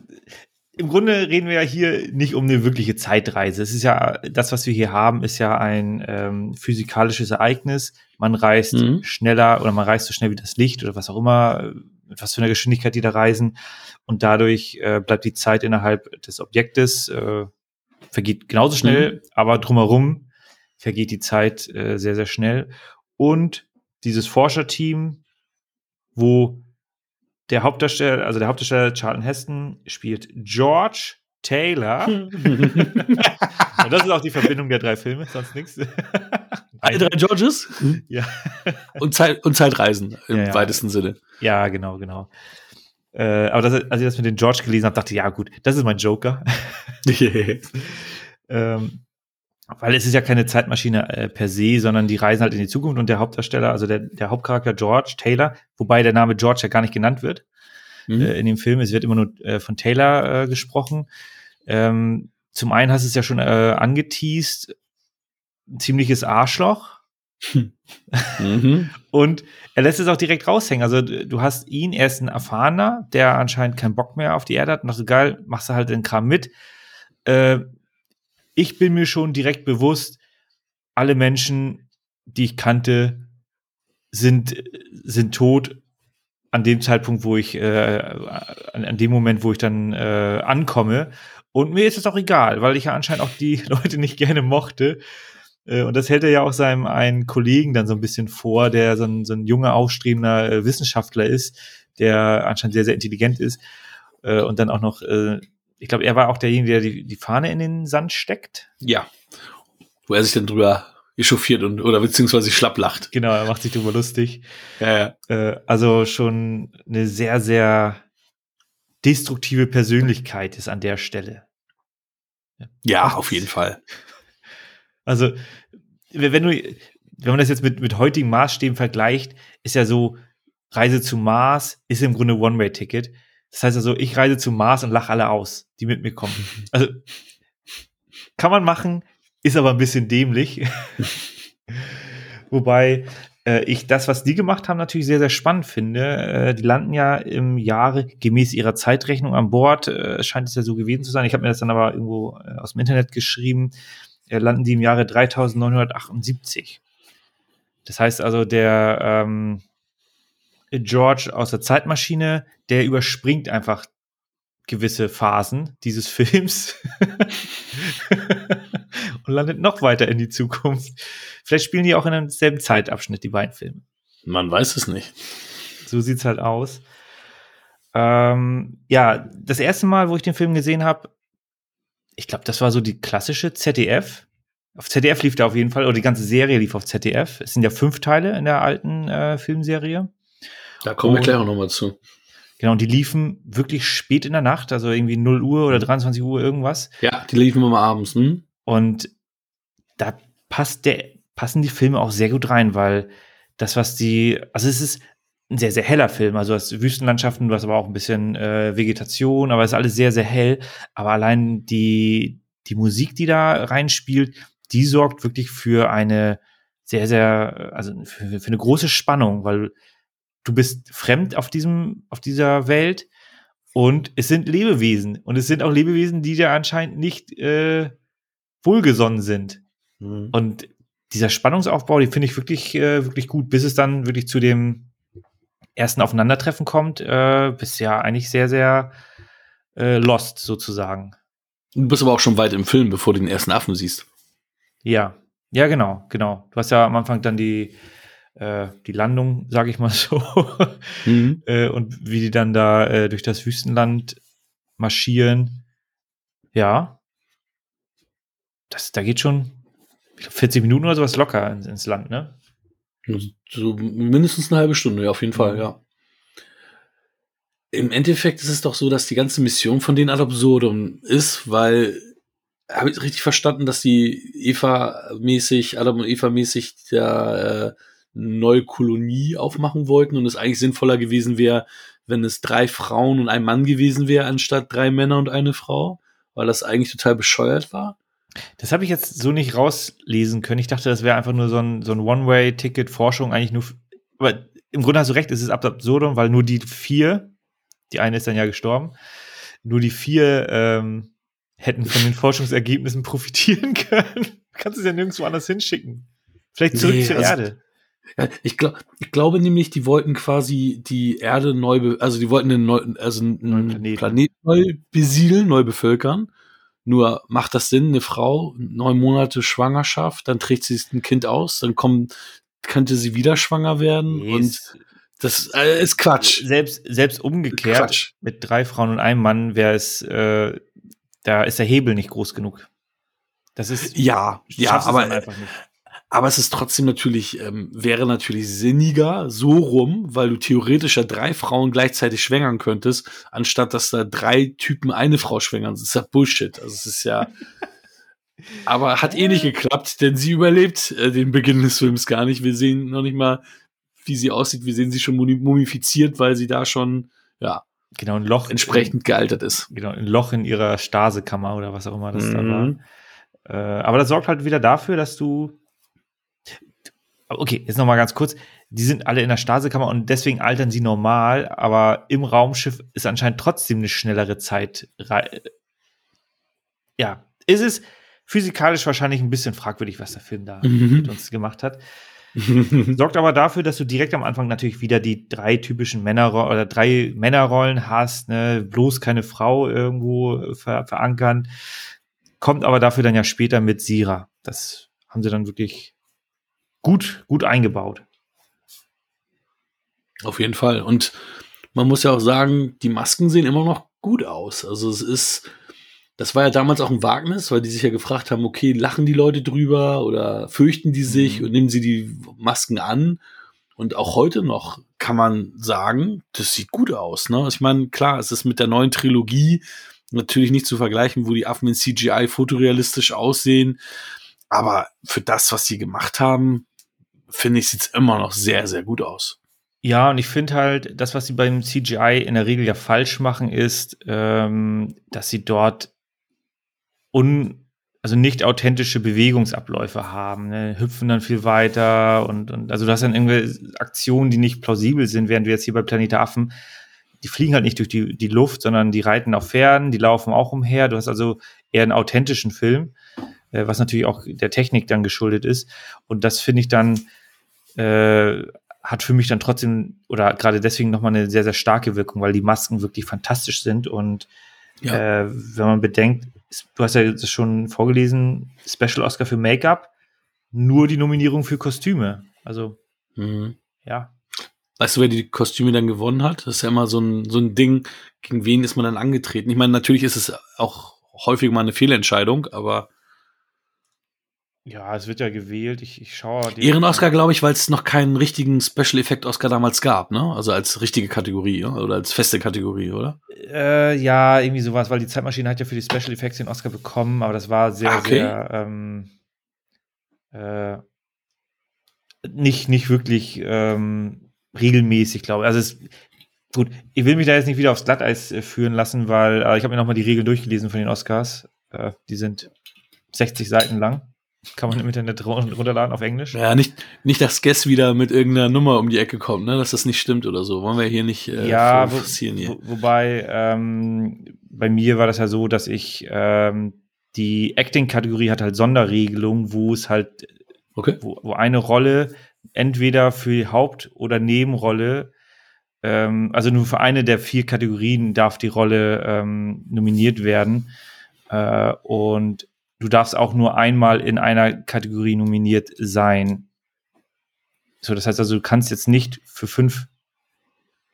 im Grunde reden wir ja hier nicht um eine wirkliche Zeitreise. Es ist ja, das, was wir hier haben, ist ja ein ähm, physikalisches Ereignis. Man reist mhm. schneller oder man reist so schnell wie das Licht oder was auch immer, mit was für einer Geschwindigkeit die da reisen. Und dadurch äh, bleibt die Zeit innerhalb des Objektes, äh, vergeht genauso schnell, mhm. aber drumherum vergeht die Zeit äh, sehr, sehr schnell. Und dieses Forscherteam, wo der Hauptdarsteller, also der Hauptdarsteller Charlton Heston spielt George Taylor. [laughs] und das ist auch die Verbindung der drei Filme, sonst nichts. [laughs] Alle drei Georges? Ja. Und, Zeit, und Zeitreisen im ja, ja. weitesten Sinne. Ja, genau, genau. Äh, aber das, als ich das mit den George gelesen habe, dachte ich, ja gut, das ist mein Joker. [laughs] ähm, weil es ist ja keine Zeitmaschine äh, per se, sondern die reisen halt in die Zukunft und der Hauptdarsteller, also der, der Hauptcharakter George Taylor, wobei der Name George ja gar nicht genannt wird mhm. äh, in dem Film, es wird immer nur äh, von Taylor äh, gesprochen. Ähm, zum einen hast du es ja schon äh, angeteased, ein ziemliches Arschloch. mhm. [laughs] Und er lässt es auch direkt raushängen. Also du hast ihn, er ist ein Erfahrener, der anscheinend keinen Bock mehr auf die Erde hat. Und dachte, geil, machst du halt den Kram mit. Äh, ich bin mir schon direkt bewusst, alle Menschen, die ich kannte, sind, sind tot an dem Zeitpunkt, wo ich, äh, an, an, dem Moment, wo ich dann äh, ankomme. Und mir ist es auch egal, weil ich ja anscheinend auch die [laughs] Leute nicht gerne mochte. Äh, und das hält er ja auch seinem einen Kollegen dann so ein bisschen vor, der so ein, so ein junger, aufstrebender äh, Wissenschaftler ist, der anscheinend sehr, sehr intelligent ist. Äh, und dann auch noch ich glaube, er war auch derjenige, der die, die Fahne in den Sand steckt. Ja. Wo er sich dann drüber echauffiert und oder beziehungsweise schlapp lacht. Genau, er macht sich drüber lustig. Ja, ja. Äh, also schon eine sehr, sehr destruktive Persönlichkeit ist an der Stelle. Ja, ja auf jeden Fall. Also, wenn du, wenn man das jetzt mit, mit heutigen Maßstäben vergleicht, ist ja so, Reise zu Mars ist im Grunde One-Way-Ticket. Das heißt also, ich reise zum Mars und lache alle aus, die mit mir kommen. [laughs] Also kann man machen, ist aber ein bisschen dämlich. [laughs] Wobei äh, ich das, was die gemacht haben, natürlich sehr, sehr spannend finde. Äh, die landen ja im Jahre gemäß ihrer Zeitrechnung an Bord. Äh, scheint es ja so gewesen zu sein. Ich habe mir das dann aber irgendwo äh, aus dem Internet geschrieben. Äh, landen die im Jahre 3978. Das heißt also, der ähm, George aus der Zeitmaschine, der überspringt einfach gewisse Phasen dieses [laughs] Films [laughs] und landet noch weiter in die Zukunft. Vielleicht spielen die auch in einem selben Zeitabschnitt, die beiden Filme. Man weiß es nicht. So sieht's halt aus. Ähm, ja, das erste Mal, wo ich den Film gesehen habe, ich glaube, das war so die klassische ZDF. Auf ZDF lief der auf jeden Fall, oder die ganze Serie lief auf ZDF. Es sind ja fünf Teile in der alten äh, Filmserie. Da kommen und, wir gleich auch nochmal zu. Genau, und die liefen wirklich spät in der Nacht, also irgendwie 0 Uhr oder 23 Uhr irgendwas. Ja, die liefen immer abends. Hm? Und da passt der, passen die Filme auch sehr gut rein, weil das, was die, also es ist ein sehr, sehr heller Film. Also du hast Wüstenlandschaften, du hast aber auch ein bisschen äh, Vegetation, aber es ist alles sehr, sehr hell. Aber allein die, die Musik, die da reinspielt, die sorgt wirklich für eine sehr, sehr, also für, für eine große Spannung, weil du bist fremd auf diesem, auf dieser Welt und es sind Lebewesen und es sind auch Lebewesen, die dir anscheinend nicht äh, wohlgesonnen sind. Mhm. Und dieser Spannungsaufbau, den finde ich wirklich, äh, wirklich gut, bis es dann wirklich zu dem ersten Aufeinandertreffen kommt, äh, bist ja eigentlich sehr, sehr äh, lost sozusagen. Du bist aber auch schon weit im Film, bevor du den ersten Affen siehst. Ja, ja, genau, genau. Du hast ja am Anfang dann die, die Landung, [laughs] sage ich mal so, mhm. [laughs] äh, und wie die dann da äh, durch das Wüstenland marschieren. Ja, das, da geht schon ich glaub, 40 Minuten oder sowas locker ins, ins Land, ne? So mindestens eine halbe Stunde, ja, auf jeden Fall, mhm. ja. Im Endeffekt ist es doch so, dass die ganze Mission von denen ad absurdum ist, weil habe ich richtig verstanden, dass die Eva-mäßig, Adam und Eva-mäßig da äh, neue Kolonie aufmachen wollten und es eigentlich sinnvoller gewesen wäre, wenn es drei Frauen und ein Mann gewesen wäre, anstatt drei Männer und eine Frau, weil das eigentlich total bescheuert war. Das habe ich jetzt so nicht rauslesen können. Ich dachte, das wäre einfach nur so ein, so ein One-Way-Ticket-Forschung, eigentlich nur. Aber im Grunde hast du recht, es ist absurdum, weil nur die vier, die eine ist dann ja gestorben, nur die vier ähm, hätten von den [laughs] Forschungsergebnissen profitieren können. [laughs] Kannst du es ja nirgendwo anders hinschicken. Vielleicht zurück Nee, zur also- Erde. Ich, glaub, ich glaube nämlich, die wollten quasi die Erde neu, also die wollten einen neu, also einen Neuen Planeten. Planeten. neu besiedeln, neu bevölkern. Nur macht das Sinn, eine Frau, neun Monate Schwangerschaft, dann trägt sie ein Kind aus, dann kommt, könnte sie wieder schwanger werden Nee, und das äh, ist Quatsch. Selbst, selbst umgekehrt, Quatsch. mit drei Frauen und einem Mann wäre es, äh, da ist der Hebel nicht groß genug. Das ist, Ja, ja, aber dann einfach nicht. Aber es ist trotzdem natürlich, ähm, wäre natürlich sinniger so rum, weil du theoretisch ja drei Frauen gleichzeitig schwängern könntest, anstatt dass da drei Typen eine Frau schwängern. Das ist ja Bullshit. Also es ist ja. [laughs] Aber hat eh nicht geklappt, denn sie überlebt äh, den Beginn des Films gar nicht. Wir sehen noch nicht mal, wie sie aussieht. Wir sehen sie schon mumi- mumifiziert, weil sie da schon ja Genau, ein Loch. entsprechend gealtert ist. Genau, ein Loch in ihrer Stasekammer oder was auch immer das da war. Mhm. Äh, aber das sorgt halt wieder dafür, dass du. Okay, jetzt noch mal ganz kurz. Die sind alle in der Stasekammer und deswegen altern sie normal, aber im Raumschiff ist anscheinend trotzdem eine schnellere Zeit. rei- Ja, ist es physikalisch wahrscheinlich ein bisschen fragwürdig, was der Film da Mhm. mit uns gemacht hat. [laughs] Sorgt aber dafür, dass du direkt am Anfang natürlich wieder die drei typischen Männerrollen oder drei Männerrollen hast, ne? bloß keine Frau irgendwo ver verankern. Kommt aber dafür dann ja später mit Sira. Das haben sie dann wirklich gut, gut eingebaut. Auf jeden Fall. Und man muss ja auch sagen, die Masken sehen immer noch gut aus. Also es ist, das war ja damals auch ein Wagnis, weil die sich ja gefragt haben, okay, lachen die Leute drüber oder fürchten die sich Mhm. und nehmen sie die Masken an? Und auch heute noch kann man sagen, das sieht gut aus. Ne? Ich meine, klar, es ist mit der neuen Trilogie natürlich nicht zu vergleichen, wo die Affen in CGI fotorealistisch aussehen. Aber für das, was sie gemacht haben, finde ich, sieht's immer noch sehr, sehr gut aus. Ja, und ich finde halt, das, was sie beim CGI in der Regel ja falsch machen, ist, ähm, dass sie dort un, also nicht authentische Bewegungsabläufe haben. Ne? Hüpfen dann viel weiter und, und also du hast dann irgendwie Aktionen, die nicht plausibel sind, während wir jetzt hier bei Planet Affen, die fliegen halt nicht durch die, die Luft, sondern die reiten auf Pferden, die laufen auch umher. Du hast also eher einen authentischen Film, äh, was natürlich auch der Technik dann geschuldet ist. Und das finde ich dann äh, hat für mich dann trotzdem oder gerade deswegen nochmal eine sehr, sehr starke Wirkung, weil die Masken wirklich fantastisch sind. Und Ja. äh, wenn man bedenkt, du hast ja das schon vorgelesen, Special Oscar für Make-up, nur die Nominierung für Kostüme. Also, Mhm. ja. Weißt du, wer die Kostüme dann gewonnen hat? Das ist ja immer so ein, so ein Ding, gegen wen ist man dann angetreten? Ich meine, natürlich ist es auch häufig mal eine Fehlentscheidung, aber Ja, es wird ja gewählt. Ich, ich schaue. die- Ehren-Oscar, glaube ich, weil es noch keinen richtigen Special-Effekt-Oscar damals gab, ne? Also als richtige Kategorie, oder als feste Kategorie, oder? Äh, ja, irgendwie sowas, weil die Zeitmaschine hat ja für die Special Effects den Oscar bekommen, aber das war sehr, Ah, okay. sehr ähm, äh, nicht, nicht wirklich ähm, regelmäßig, glaube ich. Also es, gut, ich will mich da jetzt nicht wieder aufs Glatteis äh, führen lassen, weil äh, ich habe mir nochmal die Regeln durchgelesen von den Oscars. Äh, die sind 60 Seiten lang. Kann man im Internet run- runterladen auf Englisch. Ja, nicht, nicht, dass Guess wieder mit irgendeiner Nummer um die Ecke kommt, ne? Dass das nicht stimmt oder so. Wollen wir hier nicht äh, ja, wo, forcieren hier. wo, wobei ähm, bei mir war das ja so, dass ich ähm, die Acting-Kategorie hat halt Sonderregelungen, wo es halt, Okay. wo, wo eine Rolle entweder für die Haupt- oder Nebenrolle, ähm, also nur für eine der vier Kategorien darf die Rolle ähm, nominiert werden. Äh, und du darfst auch nur einmal in einer Kategorie nominiert sein. So, das heißt also, du kannst jetzt nicht für fünf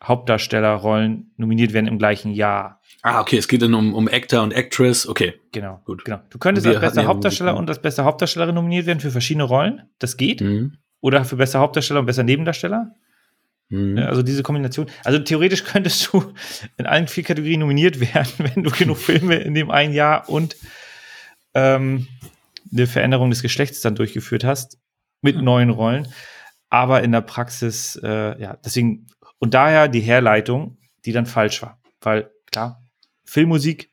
Hauptdarstellerrollen nominiert werden im gleichen Jahr. Ah, okay, es geht dann um, um Actor und Actress. Okay. Genau, Gut. genau. Du könntest als bester Hauptdarsteller Musik- und als beste Hauptdarstellerin nominiert werden für verschiedene Rollen. Das geht. Mhm. Oder für bester Hauptdarsteller und bester Nebendarsteller. Mhm. Also diese Kombination. Also theoretisch könntest du in allen vier Kategorien nominiert werden, [laughs] wenn du genug Filme in dem einen Jahr und ähm, eine Veränderung des Geschlechts dann durchgeführt hast mit neuen Rollen. Aber in der Praxis, äh, ja, deswegen, und daher die Herleitung, die dann falsch war. Weil, klar, Filmmusik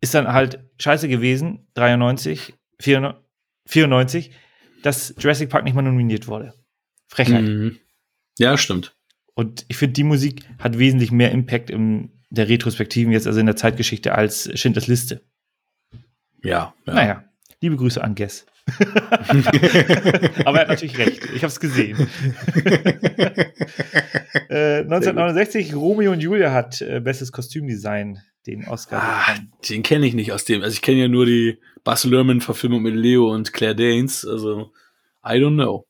ist dann halt scheiße gewesen, 93, 94, 94, dass Jurassic Park nicht mal nominiert wurde. Frechheit. Mhm. Ja, stimmt. Und ich finde, die Musik hat wesentlich mehr Impact im der Retrospektiven jetzt, also in der Zeitgeschichte, als Schindlers Liste. Ja. ja. Naja, liebe Grüße an Guess. [laughs] Aber er hat natürlich recht. Ich habe es gesehen. [laughs] äh, 1969, Romeo und Julia hat äh, bestes Kostümdesign den Oscar. Ah, den kenne ich nicht aus dem. Also ich kenne ja nur die Bas Lerman-Verfilmung mit Leo und Claire Danes. Also I don't know.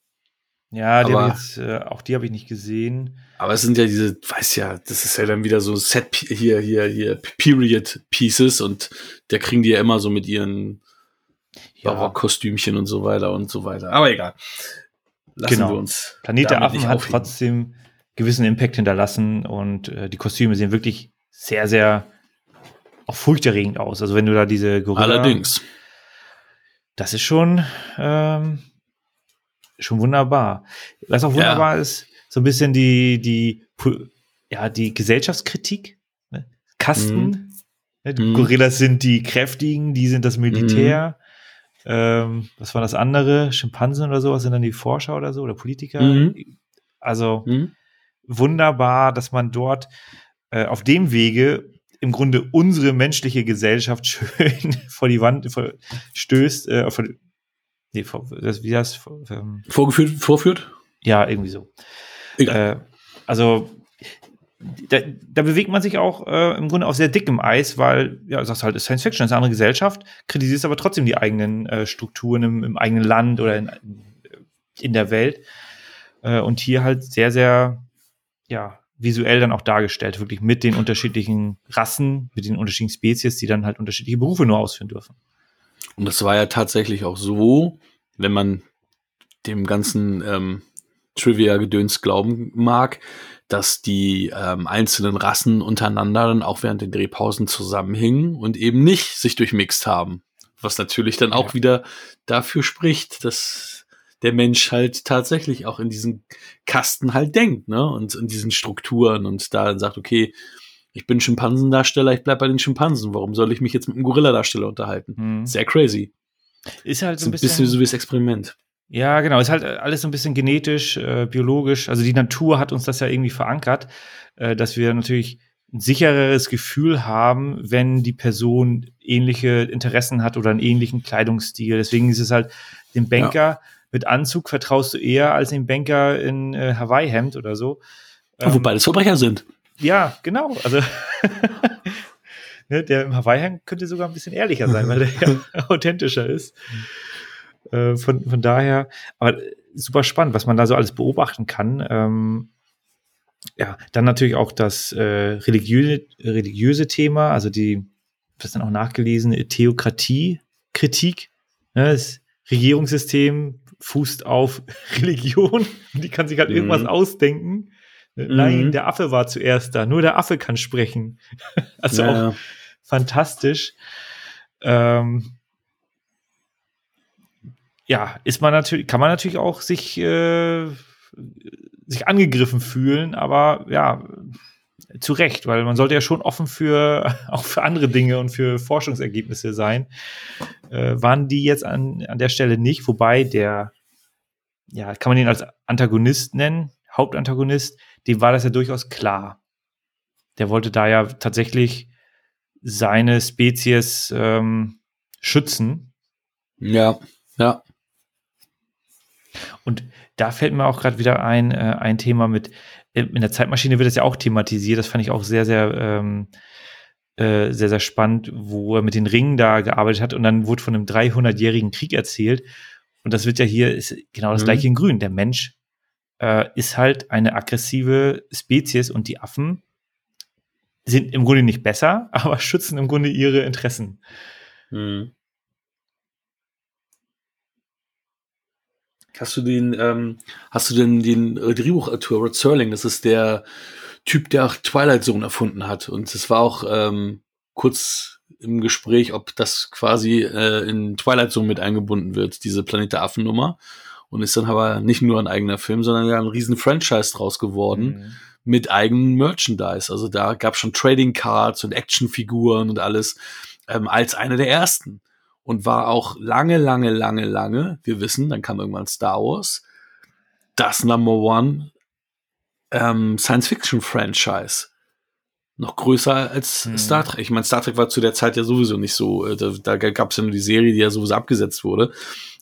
Ja, die jetzt, äh, auch die habe ich nicht gesehen. Aber es sind ja diese, weiß ja, das ist ja dann wieder so Set hier, hier, hier, Period Pieces und da kriegen die ja immer so mit ihren ja. Barockkostümchen und so weiter und so weiter. Aber egal. Lassen genau. wir uns. Planet der Affen hat trotzdem gewissen Impact hinterlassen und äh, die Kostüme sehen wirklich sehr, sehr auch furchterregend aus. Also wenn du da diese Gorilla. Allerdings. Das ist schon, ähm, schon wunderbar. Was auch wunderbar ja. ist, so ein bisschen die, die, ja, die Gesellschaftskritik. Ne? Kasten. Mhm. Ne? Die mhm. Gorillas sind die Kräftigen, die sind das Militär. Mhm. Ähm, was war das andere? Schimpansen oder sowas sind dann die Forscher oder so oder Politiker. Mhm. Also mhm. wunderbar, dass man dort äh, auf dem Wege im Grunde unsere menschliche Gesellschaft [laughs] schön vor die Wand vor, stößt, äh, vor, nee, vor, das, wie das ähm, vorgeführt, vorführt? Ja, irgendwie so. Äh, also da, da, bewegt man sich auch äh, im Grunde auf sehr dickem Eis, weil, ja, du sagst halt, Science Fiction ist eine andere Gesellschaft, kritisierst aber trotzdem die eigenen äh, Strukturen im, im, eigenen Land oder in, in der Welt. Äh, und hier halt sehr, sehr, ja, visuell dann auch dargestellt, wirklich mit den unterschiedlichen Rassen, mit den unterschiedlichen Spezies, die dann halt unterschiedliche Berufe nur ausführen dürfen. Und das war ja tatsächlich auch so, wenn man dem ganzen ähm, Trivia-Gedöns glauben mag, dass die ähm, einzelnen Rassen untereinander dann auch während den Drehpausen zusammenhingen und eben nicht sich durchmixt haben. Was natürlich dann auch ja. wieder dafür spricht, dass der Mensch halt tatsächlich auch in diesen Kasten halt denkt, ne? Und in diesen Strukturen und da sagt, okay, ich bin Schimpansendarsteller, ich bleib bei den Schimpansen. Warum soll ich mich jetzt mit einem Gorilla-Darsteller unterhalten? Mhm. Sehr crazy. Ist halt so ein bisschen, bisschen so wie das Experiment. Ja, genau. Ist halt alles so ein bisschen genetisch, äh, biologisch. Also die Natur hat uns das ja irgendwie verankert, äh, dass wir natürlich ein sichereres Gefühl haben, wenn die Person ähnliche Interessen hat oder einen ähnlichen Kleidungsstil. Deswegen ist es halt dem Banker ja. mit Anzug vertraust du eher als dem Banker in äh, Hawaii-Hemd oder so. Ähm, Wobei das Verbrecher sind. Ja, genau. Also [laughs] ne, der im Hawaii-Hemd könnte sogar ein bisschen ehrlicher sein, weil der ja [laughs] authentischer ist. Äh, von, von daher, aber super spannend, was man da so alles beobachten kann. Ähm, ja, dann natürlich auch das äh, religiöse, religiöse Thema, also die, das dann auch nachgelesen, Theokratie, Kritik. Ne, das Regierungssystem fußt auf [laughs] Religion und die kann sich halt mhm. irgendwas ausdenken. Ne, nein, mhm. der Affe war zuerst da, nur der Affe kann sprechen. [laughs] also ja. auch fantastisch. Ähm, ja, ist man natürlich, kann man natürlich auch sich, äh, sich angegriffen fühlen, aber ja, zu Recht, weil man sollte ja schon offen für [laughs] auch für andere Dinge und für Forschungsergebnisse sein. Äh, waren die jetzt an, an der Stelle nicht, wobei der, ja, kann man ihn als Antagonist nennen, Hauptantagonist, dem war das ja durchaus klar. Der wollte da ja tatsächlich seine Spezies ähm, schützen. Ja, ja. Und da fällt mir auch gerade wieder ein, äh, ein Thema mit, äh, in der Zeitmaschine wird das ja auch thematisiert, das fand ich auch sehr, sehr, ähm, äh, sehr, sehr spannend, wo er mit den Ringen da gearbeitet hat und dann wurde von einem 300-jährigen Krieg erzählt. Und das wird ja hier, ist genau das mhm. gleiche in Grün. Der Mensch äh, ist halt eine aggressive Spezies und die Affen sind im Grunde nicht besser, [laughs] aber schützen im Grunde ihre Interessen. Mhm. Hast du den, ähm, hast du denn den Drehbuchautor Rod Serling, das ist der Typ, der auch Twilight Zone erfunden hat. Und es war auch ähm, kurz im Gespräch, ob das quasi äh, in Twilight Zone mit eingebunden wird, diese Planet der Affen Nummer. Und ist dann aber nicht nur ein eigener Film, sondern ja ein riesen Franchise draus geworden. Mhm. Mit eigenem Merchandise. Also da gab schon Trading Cards und Actionfiguren und alles ähm, als eine der ersten und war auch lange, lange, lange, lange, wir wissen, dann kam irgendwann Star Wars, das Number One ähm, Science-Fiction-Franchise. noch größer als mhm. Star Trek. Ich meine, Star Trek war zu der Zeit ja sowieso nicht so, äh, da, da gab es ja nur die Serie, die ja sowieso abgesetzt wurde.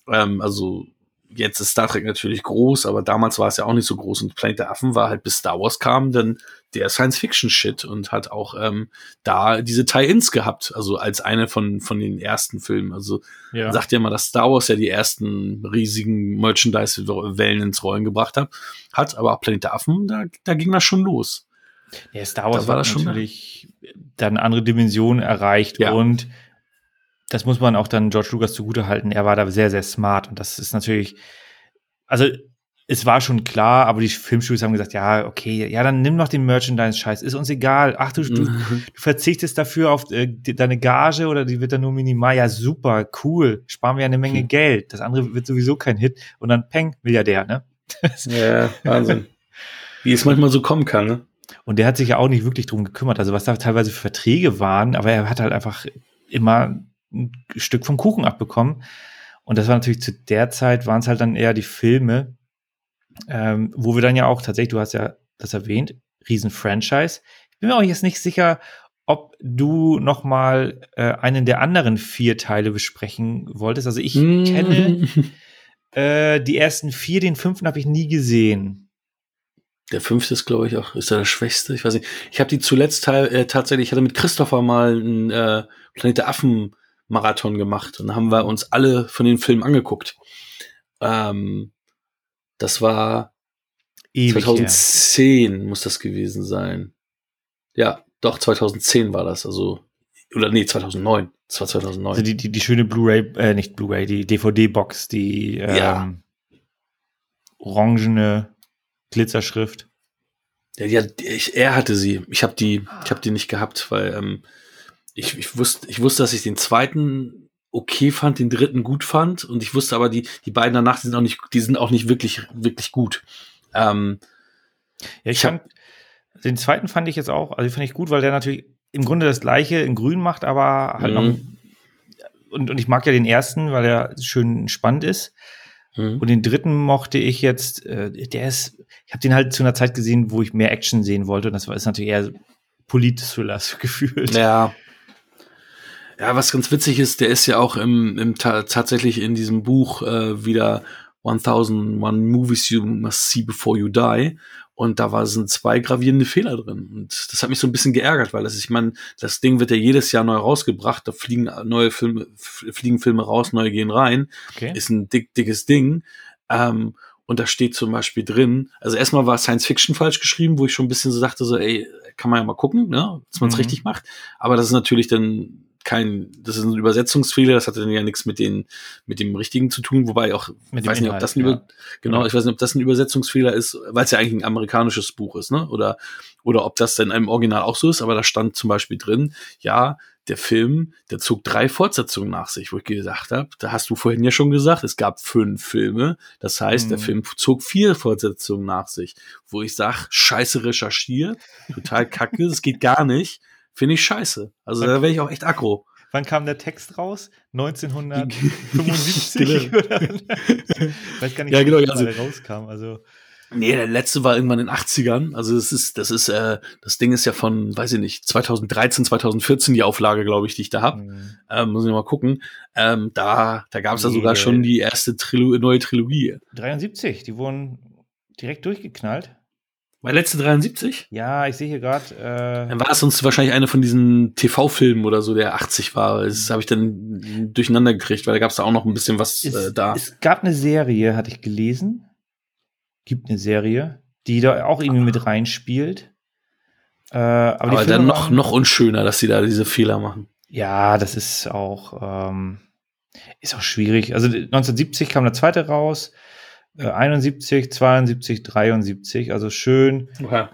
Ähm, also jetzt ist Star Trek natürlich groß, aber damals war es ja auch nicht so groß und Planet der Affen war halt bis Star Wars kam dann der Science-Fiction-Shit und hat auch ähm, da diese Tie-Ins gehabt, also als eine von, von den ersten Filmen. Also ja. man sagt ja immer, dass Star Wars ja die ersten riesigen Merchandise-Wellen ins Rollen gebracht hat, hat, aber auch Planet der Affen, da, da ging das schon los. Ja, Star Wars da war das natürlich dann andere Dimensionen erreicht ja. und das muss man auch dann George Lucas zugutehalten. Er war da sehr, sehr smart und das ist natürlich, also es war schon klar, aber die Filmstudios haben gesagt, ja, okay, ja, dann nimm noch den Merchandise-Scheiß, ist uns egal. Ach, du, du, mhm. du verzichtest dafür auf äh, deine Gage oder die wird dann nur minimal. Ja, super, cool, sparen wir eine Menge hm. Geld. Das andere wird sowieso kein Hit. Und dann Peng, Milliardär, ne? [laughs] ja, Wahnsinn. Wie es manchmal so kommen kann, ne? Und der hat sich ja auch nicht wirklich drum gekümmert, also was da teilweise für Verträge waren, aber er hat halt einfach immer ein Stück vom Kuchen abbekommen. Und das war natürlich zu der Zeit, waren es halt dann eher die Filme, ähm, wo wir dann ja auch tatsächlich, du hast ja das erwähnt, Riesen-Franchise. Ich bin mir auch jetzt nicht sicher, ob du noch mal äh, einen der anderen vier Teile besprechen wolltest. Also ich mm. kenne [laughs] äh, die ersten vier, den fünften habe ich nie gesehen. Der fünfte ist, glaube ich, auch, ist er der schwächste? Ich weiß nicht. Ich habe die zuletzt äh, tatsächlich, ich hatte mit Christopher mal einen äh, Planet der Affen Marathon gemacht und haben wir uns alle von den Filmen angeguckt. Ähm, das war Ewig 2010 her. muss das gewesen sein. Ja, doch, 2010 war das, also, oder nee, 2009. Das war 2009. Also die, die, die schöne Blu-ray, äh, nicht Blu-ray, die DVD-Box, die ähm, ja. orangene Glitzerschrift. Ja, ja ich, er hatte sie. Ich habe die, ich habe die nicht gehabt, weil ähm, ich, ich wusste, ich wusste, dass ich den zweiten okay fand, den dritten gut fand und ich wusste aber, die, die beiden danach, die sind auch nicht, die sind auch nicht wirklich, wirklich gut. Ähm, ja, ich, ich fand, den zweiten fand ich jetzt auch, also fand ich gut, weil der natürlich im Grunde das gleiche in grün macht, aber halt noch, mhm. und, und ich mag ja den ersten, weil er schön spannend ist. Mhm. Und den dritten mochte ich jetzt, äh, der ist, ich habe den halt zu einer Zeit gesehen, wo ich mehr Action sehen wollte. Und das war ist natürlich eher Polit-Thriller [laughs] gefühlt. Ja, ja, was ganz witzig ist, der ist ja auch im, im tatsächlich in diesem Buch äh, wieder 1001 Movies You Must See Before You Die. Und da war, sind zwei gravierende Fehler drin. Und das hat mich so ein bisschen geärgert, weil das, ich meine, das Ding wird ja jedes Jahr neu rausgebracht. Da fliegen neue Filme, fliegen Filme raus, neue gehen rein. Okay. Ist ein dick, dickes Ding. Ähm, und da steht zum Beispiel drin, also erstmal war Science Fiction falsch geschrieben, wo ich schon ein bisschen so dachte, so, ey, kann man ja mal gucken, ne, dass man es mhm. richtig macht. Aber das ist natürlich dann kein, das ist ein Übersetzungsfehler, das hatte dann ja nichts mit den, mit dem Richtigen zu tun, wobei auch, ich weiß nicht, ob das ein, ja. genau, ja. ich weiß nicht, ob das ein Übersetzungsfehler ist, weil es ja eigentlich ein amerikanisches Buch ist, ne, oder, oder ob das denn im Original auch so ist, aber da stand zum Beispiel drin, ja, der Film, der zog drei Fortsetzungen nach sich, wo ich gedacht habe, da hast du vorhin ja schon gesagt, es gab fünf Filme, das heißt, mhm. der Film zog vier Fortsetzungen nach sich, wo ich sag, scheiße recherchiert, total kacke, das geht gar nicht Finde ich scheiße. Also da wäre ich auch echt aggro. Wann kam der Text raus? [laughs] 1975 genau. oder? [laughs] weiß gar nicht, ja, genau, wie also, der rauskam. Also Nee, der letzte war irgendwann in den 80ern. Also das ist, das ist, äh, das Ding ist ja von, weiß ich nicht, 2013, 2014 die Auflage, glaube ich, die ich da hab. Mhm. Ähm, muss ich mal gucken. Ähm, da, da gab es nee. ja sogar schon die erste Trilo neue Trilogie. 73, die wurden direkt durchgeknallt. War letzte 73? Ja, ich sehe hier gerade. Äh dann war es sonst wahrscheinlich eine von diesen TV-Filmen oder so, der 80 war. Das habe ich dann durcheinander gekriegt, weil da gab es da auch noch ein bisschen was es, äh, da. Es gab eine Serie, hatte ich gelesen. Gibt eine Serie, die da auch irgendwie mit reinspielt. Äh, aber, aber dann noch, noch unschöner, dass sie da diese Fehler machen. Ja, das ist auch, ähm, ist auch schwierig. Also 1970 kam der zweite raus. 71, 72, 73, also schön. Okay.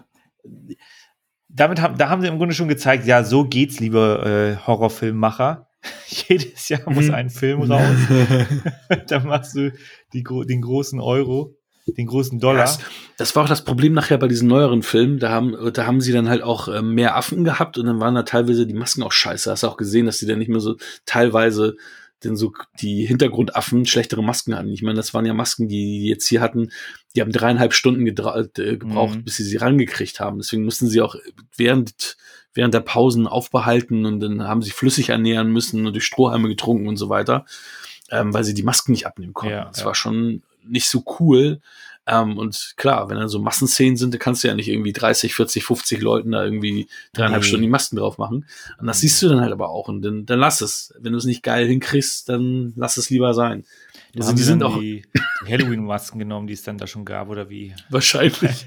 Damit haben, da haben sie im Grunde schon gezeigt, ja, so geht's, liebe äh, Horrorfilmmacher. [laughs] Jedes Jahr muss mhm. ein Film raus. [laughs] [laughs] Dann machst du die, den großen Euro, den großen Dollar. Das, das, war auch das Problem nachher bei diesen neueren Filmen. Da haben, da haben sie dann halt auch äh, mehr Affen gehabt und dann waren da teilweise die Masken auch scheiße. Hast du auch gesehen, dass sie dann nicht mehr so teilweise denn so die Hintergrundaffen schlechtere Masken hatten. Ich meine, das waren ja Masken, die, die jetzt hier hatten, die haben dreieinhalb Stunden äh, gebraucht, mhm. bis sie sie rangekriegt haben. Deswegen mussten sie auch während, während der Pausen aufbehalten und dann haben sie flüssig ernähren müssen und durch Strohhalme getrunken und so weiter, ähm, weil sie die Masken nicht abnehmen konnten. Ja, das ja. war schon nicht so cool. Ähm, und klar, wenn dann so Massenszenen sind, dann kannst du ja nicht irgendwie 30, 40, 50 Leuten da irgendwie dreieinhalb nee. Stunden die Masken drauf machen. Und das siehst du dann halt aber auch. Und dann, dann lass es. Wenn du es nicht geil hinkriegst, dann lass es lieber sein. Da also die sind auch die, Halloween-Masken genommen, die es dann da schon gab, oder wie? [laughs] Wahrscheinlich.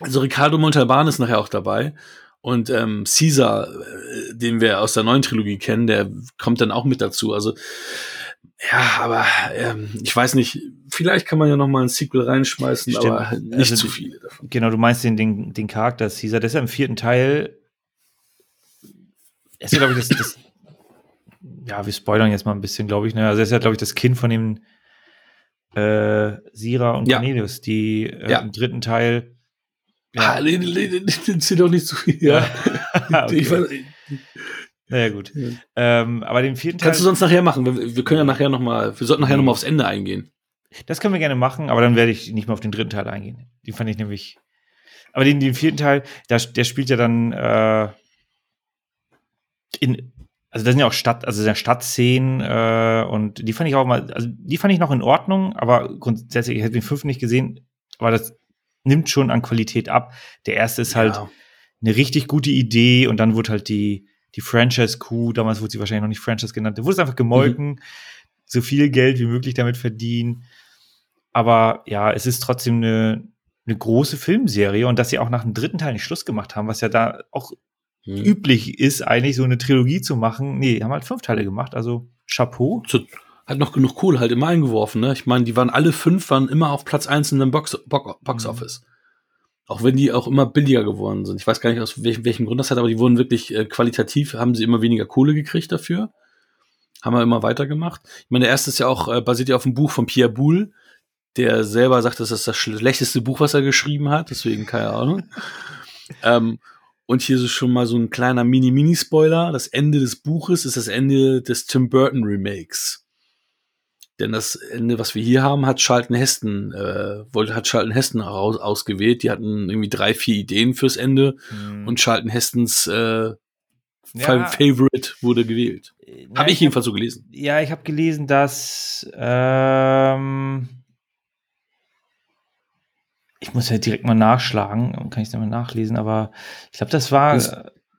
also Ricardo Montalban ist nachher auch dabei. Und ähm, Caesar, äh, den wir aus der neuen Trilogie kennen, der kommt dann auch mit dazu. Also ja, aber ähm, ich weiß nicht, vielleicht kann man ja noch mal ein Sequel reinschmeißen, Stimmt. aber nicht also, zu viele davon. Genau, du meinst den, den, den Charakter Caesar, der ist ja im vierten Teil. ist ja, glaube ich, das, das, ja, wir spoilern jetzt mal ein bisschen, glaube ich. Ne? Also er ist ja, glaube ich, das Kind von dem äh, Sira und ja. Cornelius, die äh, ja. im dritten Teil. Ja, ah, nee, nee, nee, nee, doch nicht so viel. Ja. [laughs] okay. ich naja, gut. Ja. Ähm, aber den vierten Teil. Kannst du sonst nachher machen? Wir, wir können ja nachher nochmal, wir sollten nachher nochmal aufs Ende eingehen. Das können wir gerne machen, aber dann werde ich nicht mehr auf den dritten Teil eingehen. Den fand ich nämlich. Aber den, den vierten Teil, der, der spielt ja dann äh, in, also da sind ja auch Stadt, also der Stadtszenen äh, und die fand ich auch mal, also die fand ich noch in Ordnung, aber grundsätzlich, ich hätte den fünften nicht gesehen, aber das nimmt schon an Qualität ab. Der erste ist halt ja. eine richtig gute Idee und dann wurde halt die, die Franchise-Coup, damals wurde sie wahrscheinlich noch nicht Franchise genannt, da wurde es einfach gemolken, mhm. so viel Geld wie möglich damit verdienen. Aber ja, es ist trotzdem eine, eine große Filmserie und dass sie auch nach dem dritten Teil nicht Schluss gemacht haben, was ja da auch mhm. üblich ist, eigentlich so eine Trilogie zu machen. Nee, haben halt fünf Teile gemacht, also Chapeau. So, hat noch genug Kohle halt immer eingeworfen, ne? Ich meine, die waren alle fünf, waren immer auf Platz eins in dem Box, Box mhm. Office. Auch wenn die auch immer billiger geworden sind. Ich weiß gar nicht, aus welchem, welchem Grund das hat, aber die wurden wirklich äh, qualitativ, haben sie immer weniger Kohle gekriegt dafür. Haben wir immer weitergemacht. Ich meine, der erste ist ja auch, äh, basiert ja auf dem Buch von Pierre Boulle, der selber sagt, das ist das schlechteste Buch, was er geschrieben hat, deswegen keine Ahnung. [laughs] ähm, und hier ist schon mal so ein kleiner Mini-Mini-Spoiler. Das Ende des Buches ist das Ende des Tim Burton Remakes. Denn das Ende, was wir hier haben, hat Charlton Heston, äh, wollte, hat Charlton Heston aus, ausgewählt. Die hatten irgendwie drei, vier Ideen fürs Ende hm. und Charlton Hestons äh, ja. Favorite wurde gewählt. Ja, habe ich jedenfalls so gelesen. Ja, ich habe gelesen, dass ähm, ich muss ja direkt mal nachschlagen, kann ich es dann mal nachlesen, aber ich glaube, das war das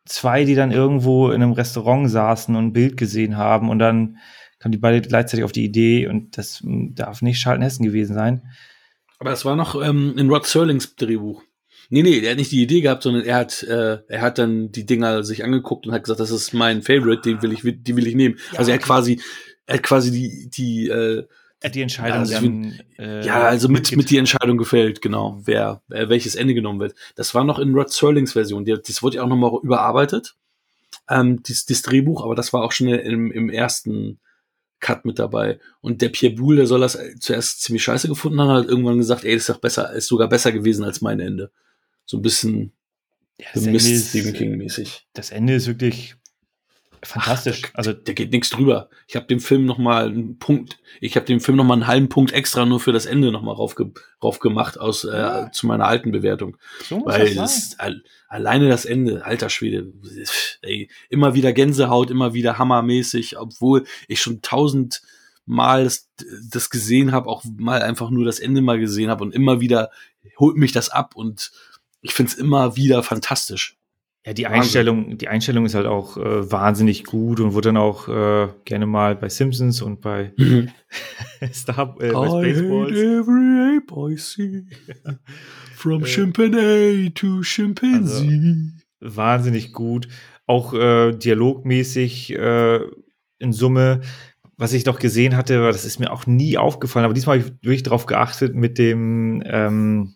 zwei, die dann irgendwo in einem Restaurant saßen und ein Bild gesehen haben und dann kamen die beide gleichzeitig auf die Idee und das darf nicht Charlton Hessen gewesen sein. Aber das war noch ähm, in Rod Serlings Drehbuch. Nee, nee, er hat nicht die Idee gehabt, sondern er hat, äh, er hat dann die Dinger sich angeguckt und hat gesagt, das ist mein Favorite, den will ich, die will ich nehmen. Ja, also er hat quasi, er hat quasi die, die, äh, die Entscheidung ja, dann, äh, ja, also mit, mit die Entscheidung gefällt, genau, wer, äh, welches Ende genommen wird. Das war noch in Rod Serlings Version. Die, das wurde ja auch nochmal überarbeitet, ähm, dieses, dieses Drehbuch, aber das war auch schon im, im ersten Cut mit dabei. Und der Pierre Boulle, der soll das zuerst ziemlich scheiße gefunden haben, hat irgendwann gesagt, ey, das ist doch besser, ist sogar besser gewesen als mein Ende. So ein bisschen ja, Mist Stephen King mäßig. Das Ende ist wirklich fantastisch. Ach, also der geht nichts drüber. Ich habe dem Film noch mal einen Punkt, ich habe dem Film noch mal einen halben Punkt extra nur für das Ende noch mal raufge rauf gemacht aus äh, ja. zu meiner alten Bewertung, so weil das alleine das Ende, alter Schwede, ey, immer wieder Gänsehaut, immer wieder hammermäßig, obwohl ich schon tausend Mal das, das gesehen habe, auch mal einfach nur das Ende mal gesehen habe und immer wieder holt mich das ab und ich find's immer wieder fantastisch. Ja, die Einstellung, die Einstellung ist halt auch äh, wahnsinnig gut und wurde dann auch äh, gerne mal bei Simpsons und bei mhm. [laughs] Star äh, bei every ape I see. From Chimpanzee to Chimpanzee. Also, wahnsinnig gut. Auch äh, dialogmäßig äh, in Summe. Was ich noch gesehen hatte, das ist mir auch nie aufgefallen, aber diesmal habe ich wirklich darauf geachtet mit dem ähm,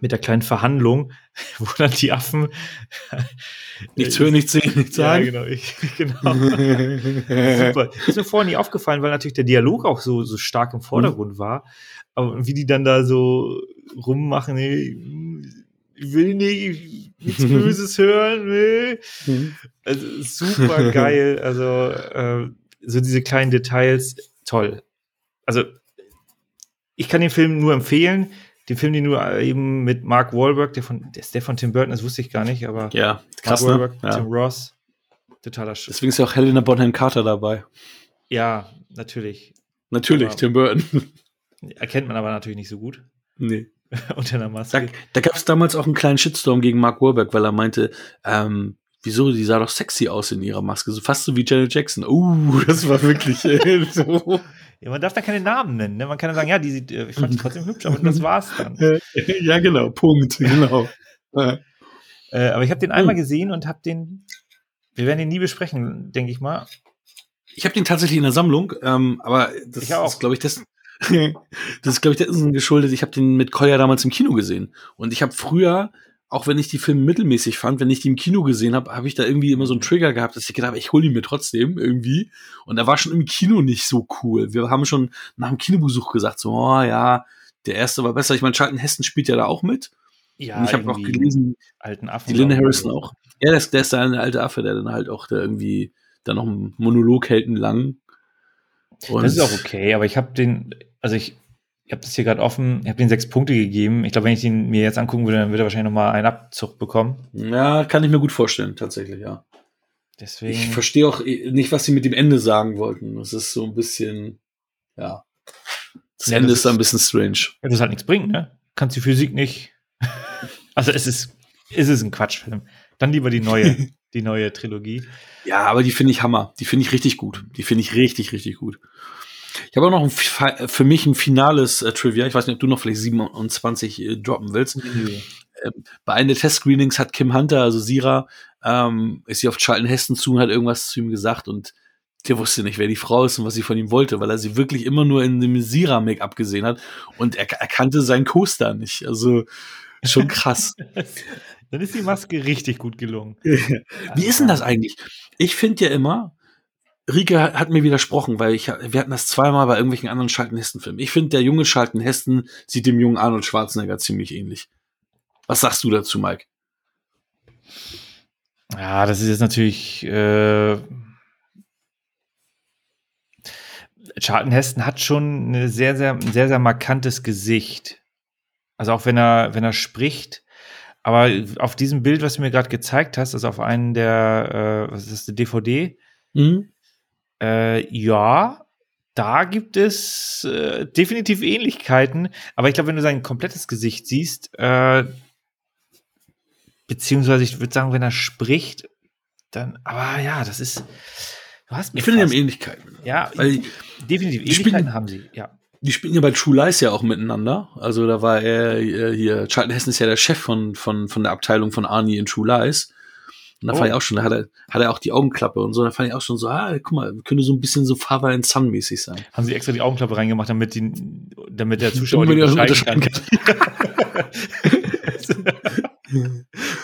mit der kleinen Verhandlung, [laughs] wo dann die Affen nichts hören, nichts sehen, nichts sagen. Ja, genau, ich, [laughs] genau. Super. Ist mir vorher nie aufgefallen, weil natürlich der Dialog auch so, so stark im Vordergrund mhm. war. Aber wie die dann da so rummachen, nee, ich will nicht nichts [laughs] Böses hören, nee. Mhm. Also super geil. Also äh, so diese kleinen Details, toll. Also, ich kann den Film nur empfehlen. Den Film, den nur eben mit Mark Wahlberg, der von, der ist der von Tim Burton, das wusste ich gar nicht, aber Ja, krass, Mark ne? Wahlberg, Ja. Tim Ross, totaler Sch Deswegen ist ja auch Helena Bonham Carter dabei. Ja, natürlich. Natürlich, Aber- Tim Burton. [laughs] Erkennt man aber natürlich nicht so gut nee. [laughs] unter einer Da, Maske. da gab es damals auch einen kleinen Shitstorm gegen Mark Wahlberg, weil er meinte, ähm, wieso, die sah doch sexy aus in ihrer Maske, so fast so wie Janet Jackson. Uh, das war wirklich [laughs] äh, so. Ja, man darf da keine Namen nennen. Ne? Man kann ja sagen, ja, die sieht, äh, ich fand die trotzdem hübsch, aber das war's dann. [laughs] ja, genau, Punkt, genau. Äh, aber ich habe den einmal Hm. gesehen und habe den. Wir werden den nie besprechen, denke ich mal. Ich habe den tatsächlich in der Sammlung, ähm, aber das ist, glaube ich, das, [laughs] das ist, glaube ich, dessen geschuldet. Ich habe den mit Koya damals im Kino gesehen. Und ich habe früher, auch wenn ich die Filme mittelmäßig fand, wenn ich die im Kino gesehen habe, habe ich da irgendwie immer so einen Trigger gehabt, dass ich gedacht habe, ich hole ihn mir trotzdem irgendwie. Und er war schon im Kino nicht so cool. Wir haben schon nach dem Kinobesuch gesagt, so, oh ja, der erste war besser. Ich meine, Charlton Heston spielt ja da auch mit. Ja, Und ich habe auch gelesen, alten Affen. die Linda Harrison oder so. auch. Ja, der ist, der ist da eine alte Affe, der dann halt auch da irgendwie da noch einen Monolog hält, einen langen. Und Das ist auch okay, aber ich habe den, also ich, ich habe das hier gerade offen, ich habe den sechs Punkte gegeben. Ich glaube, wenn ich den mir jetzt angucken würde, dann würde er wahrscheinlich noch mal einen Abzug bekommen. Ja, kann ich mir gut vorstellen, tatsächlich, ja. Deswegen. Ich verstehe auch eh nicht, was sie mit dem Ende sagen wollten. Es ist so ein bisschen, ja. Das Ja, Ende das ist ein bisschen strange. Ja, das halt nichts bringt, ne? Kannst die Physik nicht. [laughs] also es ist, es ist ein Quatschfilm. Dann lieber die neue, [laughs] die neue Trilogie. Ja, aber die finde ich Hammer. Die finde ich richtig gut. Die finde ich richtig, richtig gut. Ich habe auch noch ein, für mich ein finales äh, Trivia. Ich weiß nicht, ob du noch vielleicht 27 äh, droppen willst. Bei einem der Test-Screenings hat Kim Hunter, also Sira, ähm, ist sie auf Charlton Heston zu und hat irgendwas zu ihm gesagt und der wusste nicht, wer die Frau ist und was sie von ihm wollte, weil er sie wirklich immer nur in dem Sira-Make-up gesehen hat und er, er kannte seinen Co-Star nicht. Also schon krass. [laughs] Dann ist die Maske richtig gut gelungen. [laughs] Wie ist denn das eigentlich? Ich finde ja immer, Rike hat, mir widersprochen, weil ich, wir hatten das zweimal bei irgendwelchen anderen Charlton Heston-Filmen. Ich finde, der junge Charlton Heston sieht dem jungen Arnold Schwarzenegger ziemlich ähnlich. Was sagst du dazu, Mike? Ja, das ist jetzt natürlich. Äh, Charlton Heston hat schon eine sehr, sehr, ein sehr, sehr markantes Gesicht. Also auch wenn er, wenn er spricht. Aber auf diesem Bild, was du mir gerade gezeigt hast, also auf einen der, äh, was ist das, die DVD, Mhm. Äh, ja, da gibt es äh, definitiv Ähnlichkeiten. Aber ich glaube, wenn du sein komplettes Gesicht siehst, äh, beziehungsweise ich würde sagen, wenn er spricht, dann, aber ja, das ist. Du hast Ich finde, die haben Ähnlichkeiten. Ja, Weil definitiv. die spielen- Ähnlichkeiten haben sie, ja. die spielen ja bei True Lies ja auch miteinander. Also da war er äh, hier, Charlton Heston ist ja der Chef von, von, von der Abteilung von Arnie in True Lies. Und da Oh. fand ich auch schon, da hat er, hat er auch die Augenklappe und so, da fand ich auch schon so, ah, guck mal, könnte so ein bisschen so Father and Son mäßig sein. Haben sie extra die Augenklappe reingemacht, damit, die, damit der Zuschauer Damit die er unterscheiden kann. [laughs]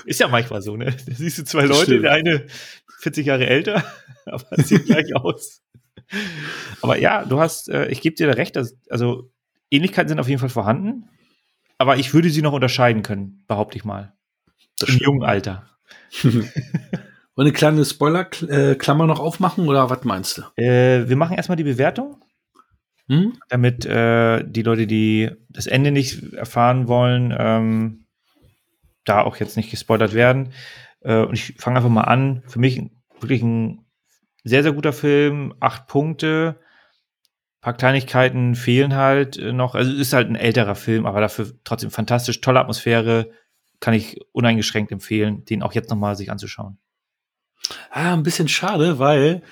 Ist ja manchmal so, ne? Da siehst du zwei Leute, stimmt. der eine 40 Jahre älter, [laughs] aber sieht gleich aus. Aber ja, du hast, äh, ich gebe dir da recht, dass, also Ähnlichkeiten sind auf jeden Fall vorhanden, aber ich würde sie noch unterscheiden können, behaupte ich mal. Das Im stimmt. jungen Alter. [laughs] Wollen eine kleine Spoiler-Klammer noch aufmachen oder was meinst du? Äh, wir machen erstmal die Bewertung. Hm? damit äh, die Leute, die das Ende nicht erfahren wollen, ähm, da auch jetzt nicht gespoilert werden. Äh, und ich fange einfach mal an. Für mich wirklich ein sehr, sehr guter Film. Acht Punkte. Ein paar Kleinigkeiten fehlen halt äh, noch. Also es ist halt ein älterer Film, aber dafür trotzdem fantastisch. Tolle Atmosphäre. Kann ich uneingeschränkt empfehlen, den auch jetzt nochmal sich anzuschauen. Ah, ein bisschen schade, weil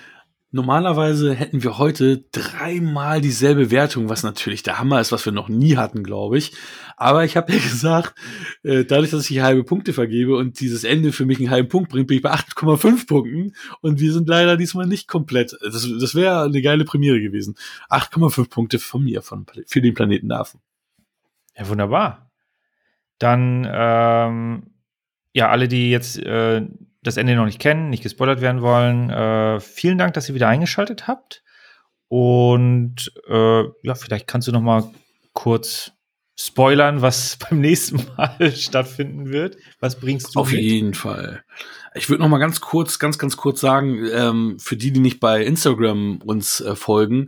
normalerweise hätten wir heute dreimal dieselbe Wertung, was natürlich der Hammer ist, was wir noch nie hatten, glaube ich. Aber ich habe ja [laughs] gesagt, äh, dadurch, dass ich halbe Punkte vergebe und dieses Ende für mich einen halben Punkt bringt, bin ich bei 8,5 Punkten. Und wir sind leider diesmal nicht komplett. Das, das wäre eine geile Premiere gewesen. 8,5 Punkte von mir von, für den Planeten Nerven. Ja, wunderbar. Dann, ähm, ja, alle, die jetzt äh, das Ende noch nicht kennen, nicht gespoilert werden wollen, äh, vielen Dank, dass ihr wieder eingeschaltet habt. Und äh, ja, vielleicht kannst du noch mal kurz spoilern, was [laughs] beim nächsten Mal [laughs] stattfinden wird? Was bringst du Auf mit? jeden Fall. Ich würde noch mal ganz kurz, ganz, ganz kurz sagen, ähm, für die, die nicht bei Instagram uns äh, folgen,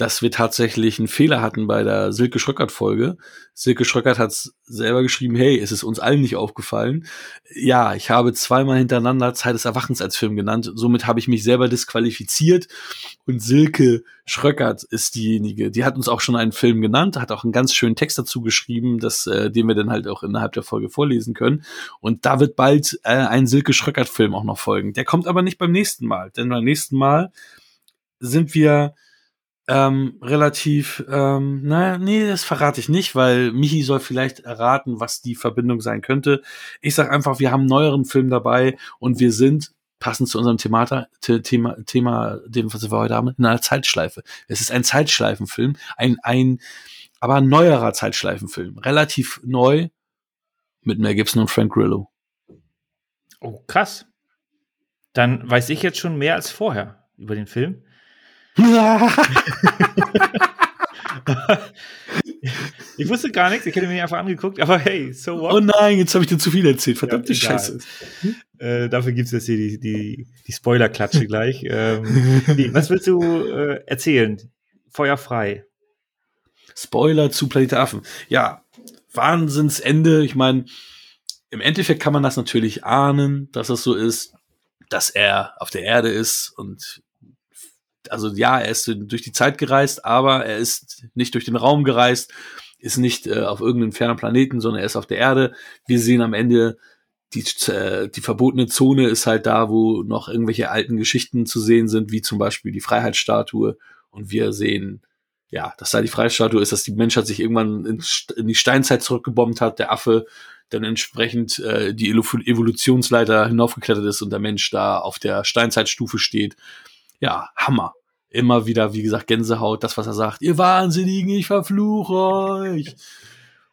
dass wir tatsächlich einen Fehler hatten bei der Silke Schröckert-Folge. Silke Schröckert hat selber geschrieben, hey, es ist uns allen nicht aufgefallen. Ja, ich habe zweimal hintereinander Zeit des Erwachens als Film genannt. Somit habe ich mich selber disqualifiziert. Und Silke Schröckert ist diejenige, die hat uns auch schon einen Film genannt, hat auch einen ganz schönen Text dazu geschrieben, dass, äh, den wir dann halt auch innerhalb der Folge vorlesen können. Und da wird bald äh, ein Silke Schröckert-Film auch noch folgen. Der kommt aber nicht beim nächsten Mal, denn beim nächsten Mal sind wir ähm, relativ, ähm, naja, nee, das verrate ich nicht, weil Michi soll vielleicht erraten, was die Verbindung sein könnte. Ich sag einfach, wir haben einen neueren Film dabei und wir sind, passend zu unserem Themata, Thema, Thema, dem, was wir heute haben, in einer Zeitschleife. Es ist ein Zeitschleifenfilm, ein, ein, aber ein neuerer Zeitschleifenfilm. Relativ neu mit Mel Gibson und Frank Grillo. Oh, krass. Dann weiß ich jetzt schon mehr als vorher über den Film. Ich wusste gar nichts, ich hätte mir einfach angeguckt, aber hey, so what? Oh nein, jetzt habe ich dir zu viel erzählt, verdammte ja, Scheiße. Äh, dafür gibt es jetzt hier die, die, die Spoiler-Klatsche gleich. [laughs] Ähm, nee, was willst du äh, erzählen? Feuer frei. Spoiler zu Planet Affen. Ja, Wahnsinnsende. Ich meine, im Endeffekt kann man das natürlich ahnen, dass es so ist, dass er auf der Erde ist und also ja, er ist durch die Zeit gereist, aber er ist nicht durch den Raum gereist, ist nicht äh, auf irgendeinem fernen Planeten, sondern er ist auf der Erde. Wir sehen am Ende die, äh, die verbotene Zone ist halt da, wo noch irgendwelche alten Geschichten zu sehen sind, wie zum Beispiel die Freiheitsstatue. Und wir sehen, ja, dass da die Freiheitsstatue ist, dass die Menschheit sich irgendwann in, in die Steinzeit zurückgebombt hat, der Affe dann entsprechend äh, die Evolutionsleiter hinaufgeklettert ist und der Mensch da auf der Steinzeitstufe steht. Ja, Hammer immer wieder, wie gesagt, Gänsehaut, das, was er sagt, ihr Wahnsinnigen, ich verfluche euch.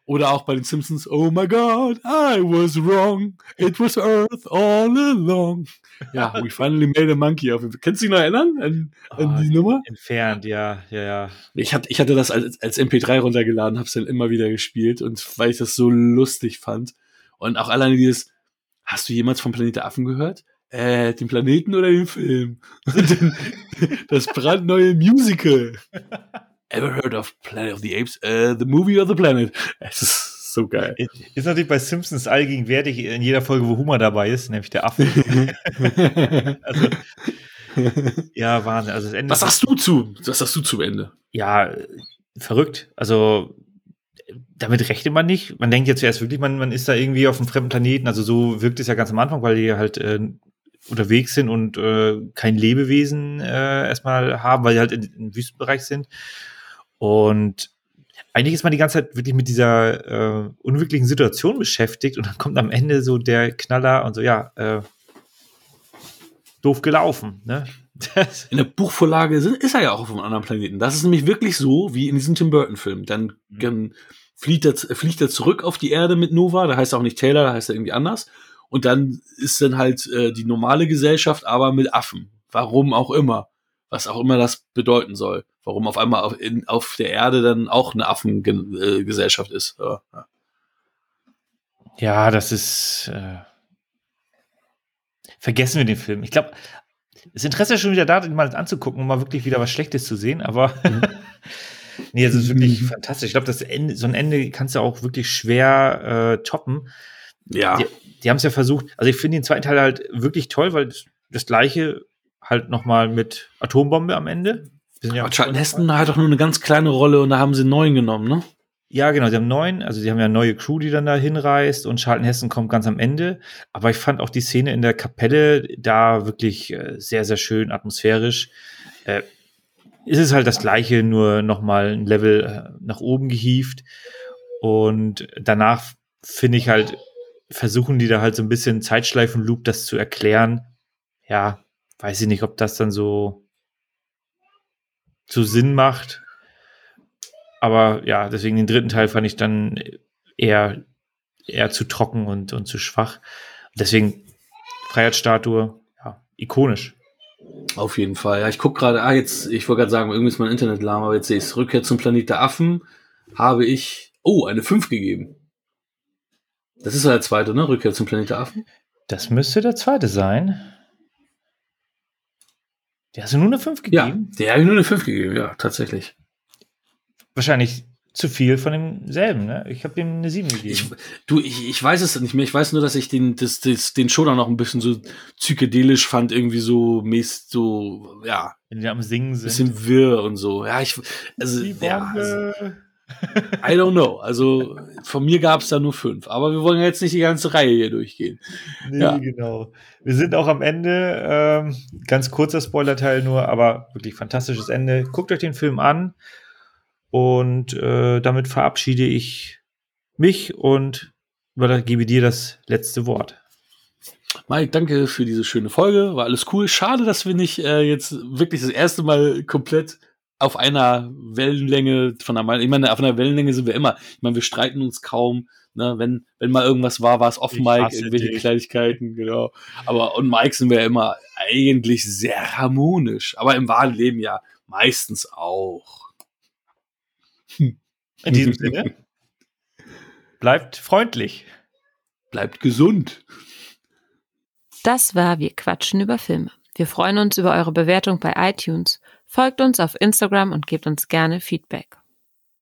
Oder auch bei den Simpsons, oh my God, I was wrong. It was Earth all along. Ja, we finally made a monkey. Kennst du dich noch erinnern an, an oh, die Nummer? Entfernt, ja, ja, ja. Ich hatte, ich hatte das als, als MP3 runtergeladen, hab's dann immer wieder gespielt und weil ich das so lustig fand. Und auch alleine dieses, hast du jemals vom Planet der Affen gehört? Äh, den Planeten oder den Film? [laughs] das brandneue Musical. Ever heard of Planet of the Apes? Uh, the movie or the planet? Es ist so geil. Ist natürlich bei Simpsons allgegenwärtig in jeder Folge, wo Humor dabei ist, nämlich der Affe. [laughs] also, ja, Wahnsinn. Also das Ende Was sagst du zu? Was sagst du zum Ende? Ja, verrückt. Also damit rechnet man nicht. Man denkt jetzt zuerst wirklich, man, man ist da irgendwie auf einem fremden Planeten. Also so wirkt es ja ganz am Anfang, weil die halt äh, unterwegs sind und äh, kein Lebewesen äh, erstmal haben, weil sie halt im Wüstenbereich sind. Und eigentlich ist man die ganze Zeit wirklich mit dieser äh, unwirklichen Situation beschäftigt und dann kommt am Ende so der Knaller und so, ja, äh, doof gelaufen. Ne? in der Buchvorlage sind, ist er ja auch auf einem anderen Planeten. Das ist nämlich wirklich so wie in diesem Tim Burton-Film. Dann, mhm. dann fliegt, er, fliegt er zurück auf die Erde mit Nova, da heißt er auch nicht Taylor, da heißt er irgendwie anders. Und dann ist dann halt äh, die normale Gesellschaft, aber mit Affen. Warum auch immer. Was auch immer das bedeuten soll. Warum auf einmal auf, in, auf der Erde dann auch eine Affengesellschaft ist. Ja, ja. das ist. Äh vergessen wir den Film. Ich glaube, das Interesse ist schon wieder da, den mal anzugucken, um mal wirklich wieder was Schlechtes zu sehen, aber. Mhm. [laughs] nee, es ist wirklich mhm. fantastisch. Ich glaube, das Ende, so ein Ende kannst du auch wirklich schwer äh, toppen. Ja. Die, die haben es ja versucht. Also ich finde den zweiten Teil halt wirklich toll, weil das, das gleiche halt noch mal mit Atombombe am Ende. Ja Aber Charlton Heston hat doch nur eine ganz kleine Rolle und da haben sie einen neuen genommen, ne? Ja, genau, sie haben neun, also sie haben ja eine neue Crew, die dann da hinreist und Charlton Heston kommt ganz am Ende. Aber ich fand auch die Szene in der Kapelle da wirklich äh, sehr, sehr schön atmosphärisch. Äh, ist es halt das gleiche, nur noch mal ein Level äh, nach oben gehievt. Und danach finde ich halt versuchen die da halt so ein bisschen Zeitschleifenloop das zu erklären. Ja, weiß ich nicht, ob das dann so, so Sinn macht. Aber ja, deswegen den dritten Teil fand ich dann eher, eher zu trocken und, und zu schwach. Deswegen Freiheitsstatue, ja, ikonisch. Auf jeden Fall. Ja, ich gucke gerade, ah, jetzt, ich wollte gerade sagen, irgendwie ist mein Internet lahm, aber jetzt sehe ich es. Rückkehr zum Planet der Affen habe ich Oh, eine 5 gegeben. Das ist der zweite, ne? Rückkehr zum Planet der Affen. Das müsste der zweite sein. Der hast du nur eine 5 gegeben? Ja, der habe ich nur eine 5 gegeben, ja, tatsächlich. Wahrscheinlich zu viel von demselben, ne? Ich habe ihm eine 7 gegeben. Ich, du, ich, ich weiß es nicht mehr. Ich weiß nur, dass ich den, das, das, den Show dann noch ein bisschen so psychedelisch fand, irgendwie so mäßig, so, ja. Wenn die am Singen sind. Bisschen wirr und so. Ja, ich, also, ja, also, I don't know. Also von mir gab es da nur fünf. Aber wir wollen jetzt nicht die ganze Reihe hier durchgehen. Nee, ja. genau. Wir sind auch am Ende. Ähm, ganz kurzer Spoilerteil nur, aber wirklich fantastisches Ende. Guckt euch den Film an. Und äh, damit verabschiede ich mich und übergebe dir das letzte Wort. Mike, danke für diese schöne Folge. War alles cool. Schade, dass wir nicht äh, jetzt wirklich das erste Mal komplett auf einer Wellenlänge von der Meinung, ich meine, auf einer Wellenlänge sind wir immer. Ich meine, wir streiten uns kaum. Ne? Wenn, wenn mal irgendwas war, war es off Mike, irgendwelche dich. Kleinigkeiten, genau. Aber und Mike sind wir immer eigentlich sehr harmonisch. Aber im wahren Leben ja meistens auch. [laughs] In diesem Sinne. Bleibt freundlich. Bleibt gesund. Das war Wir quatschen über Filme. Wir freuen uns über eure Bewertung bei iTunes Folgt uns auf Instagram und gebt uns gerne Feedback.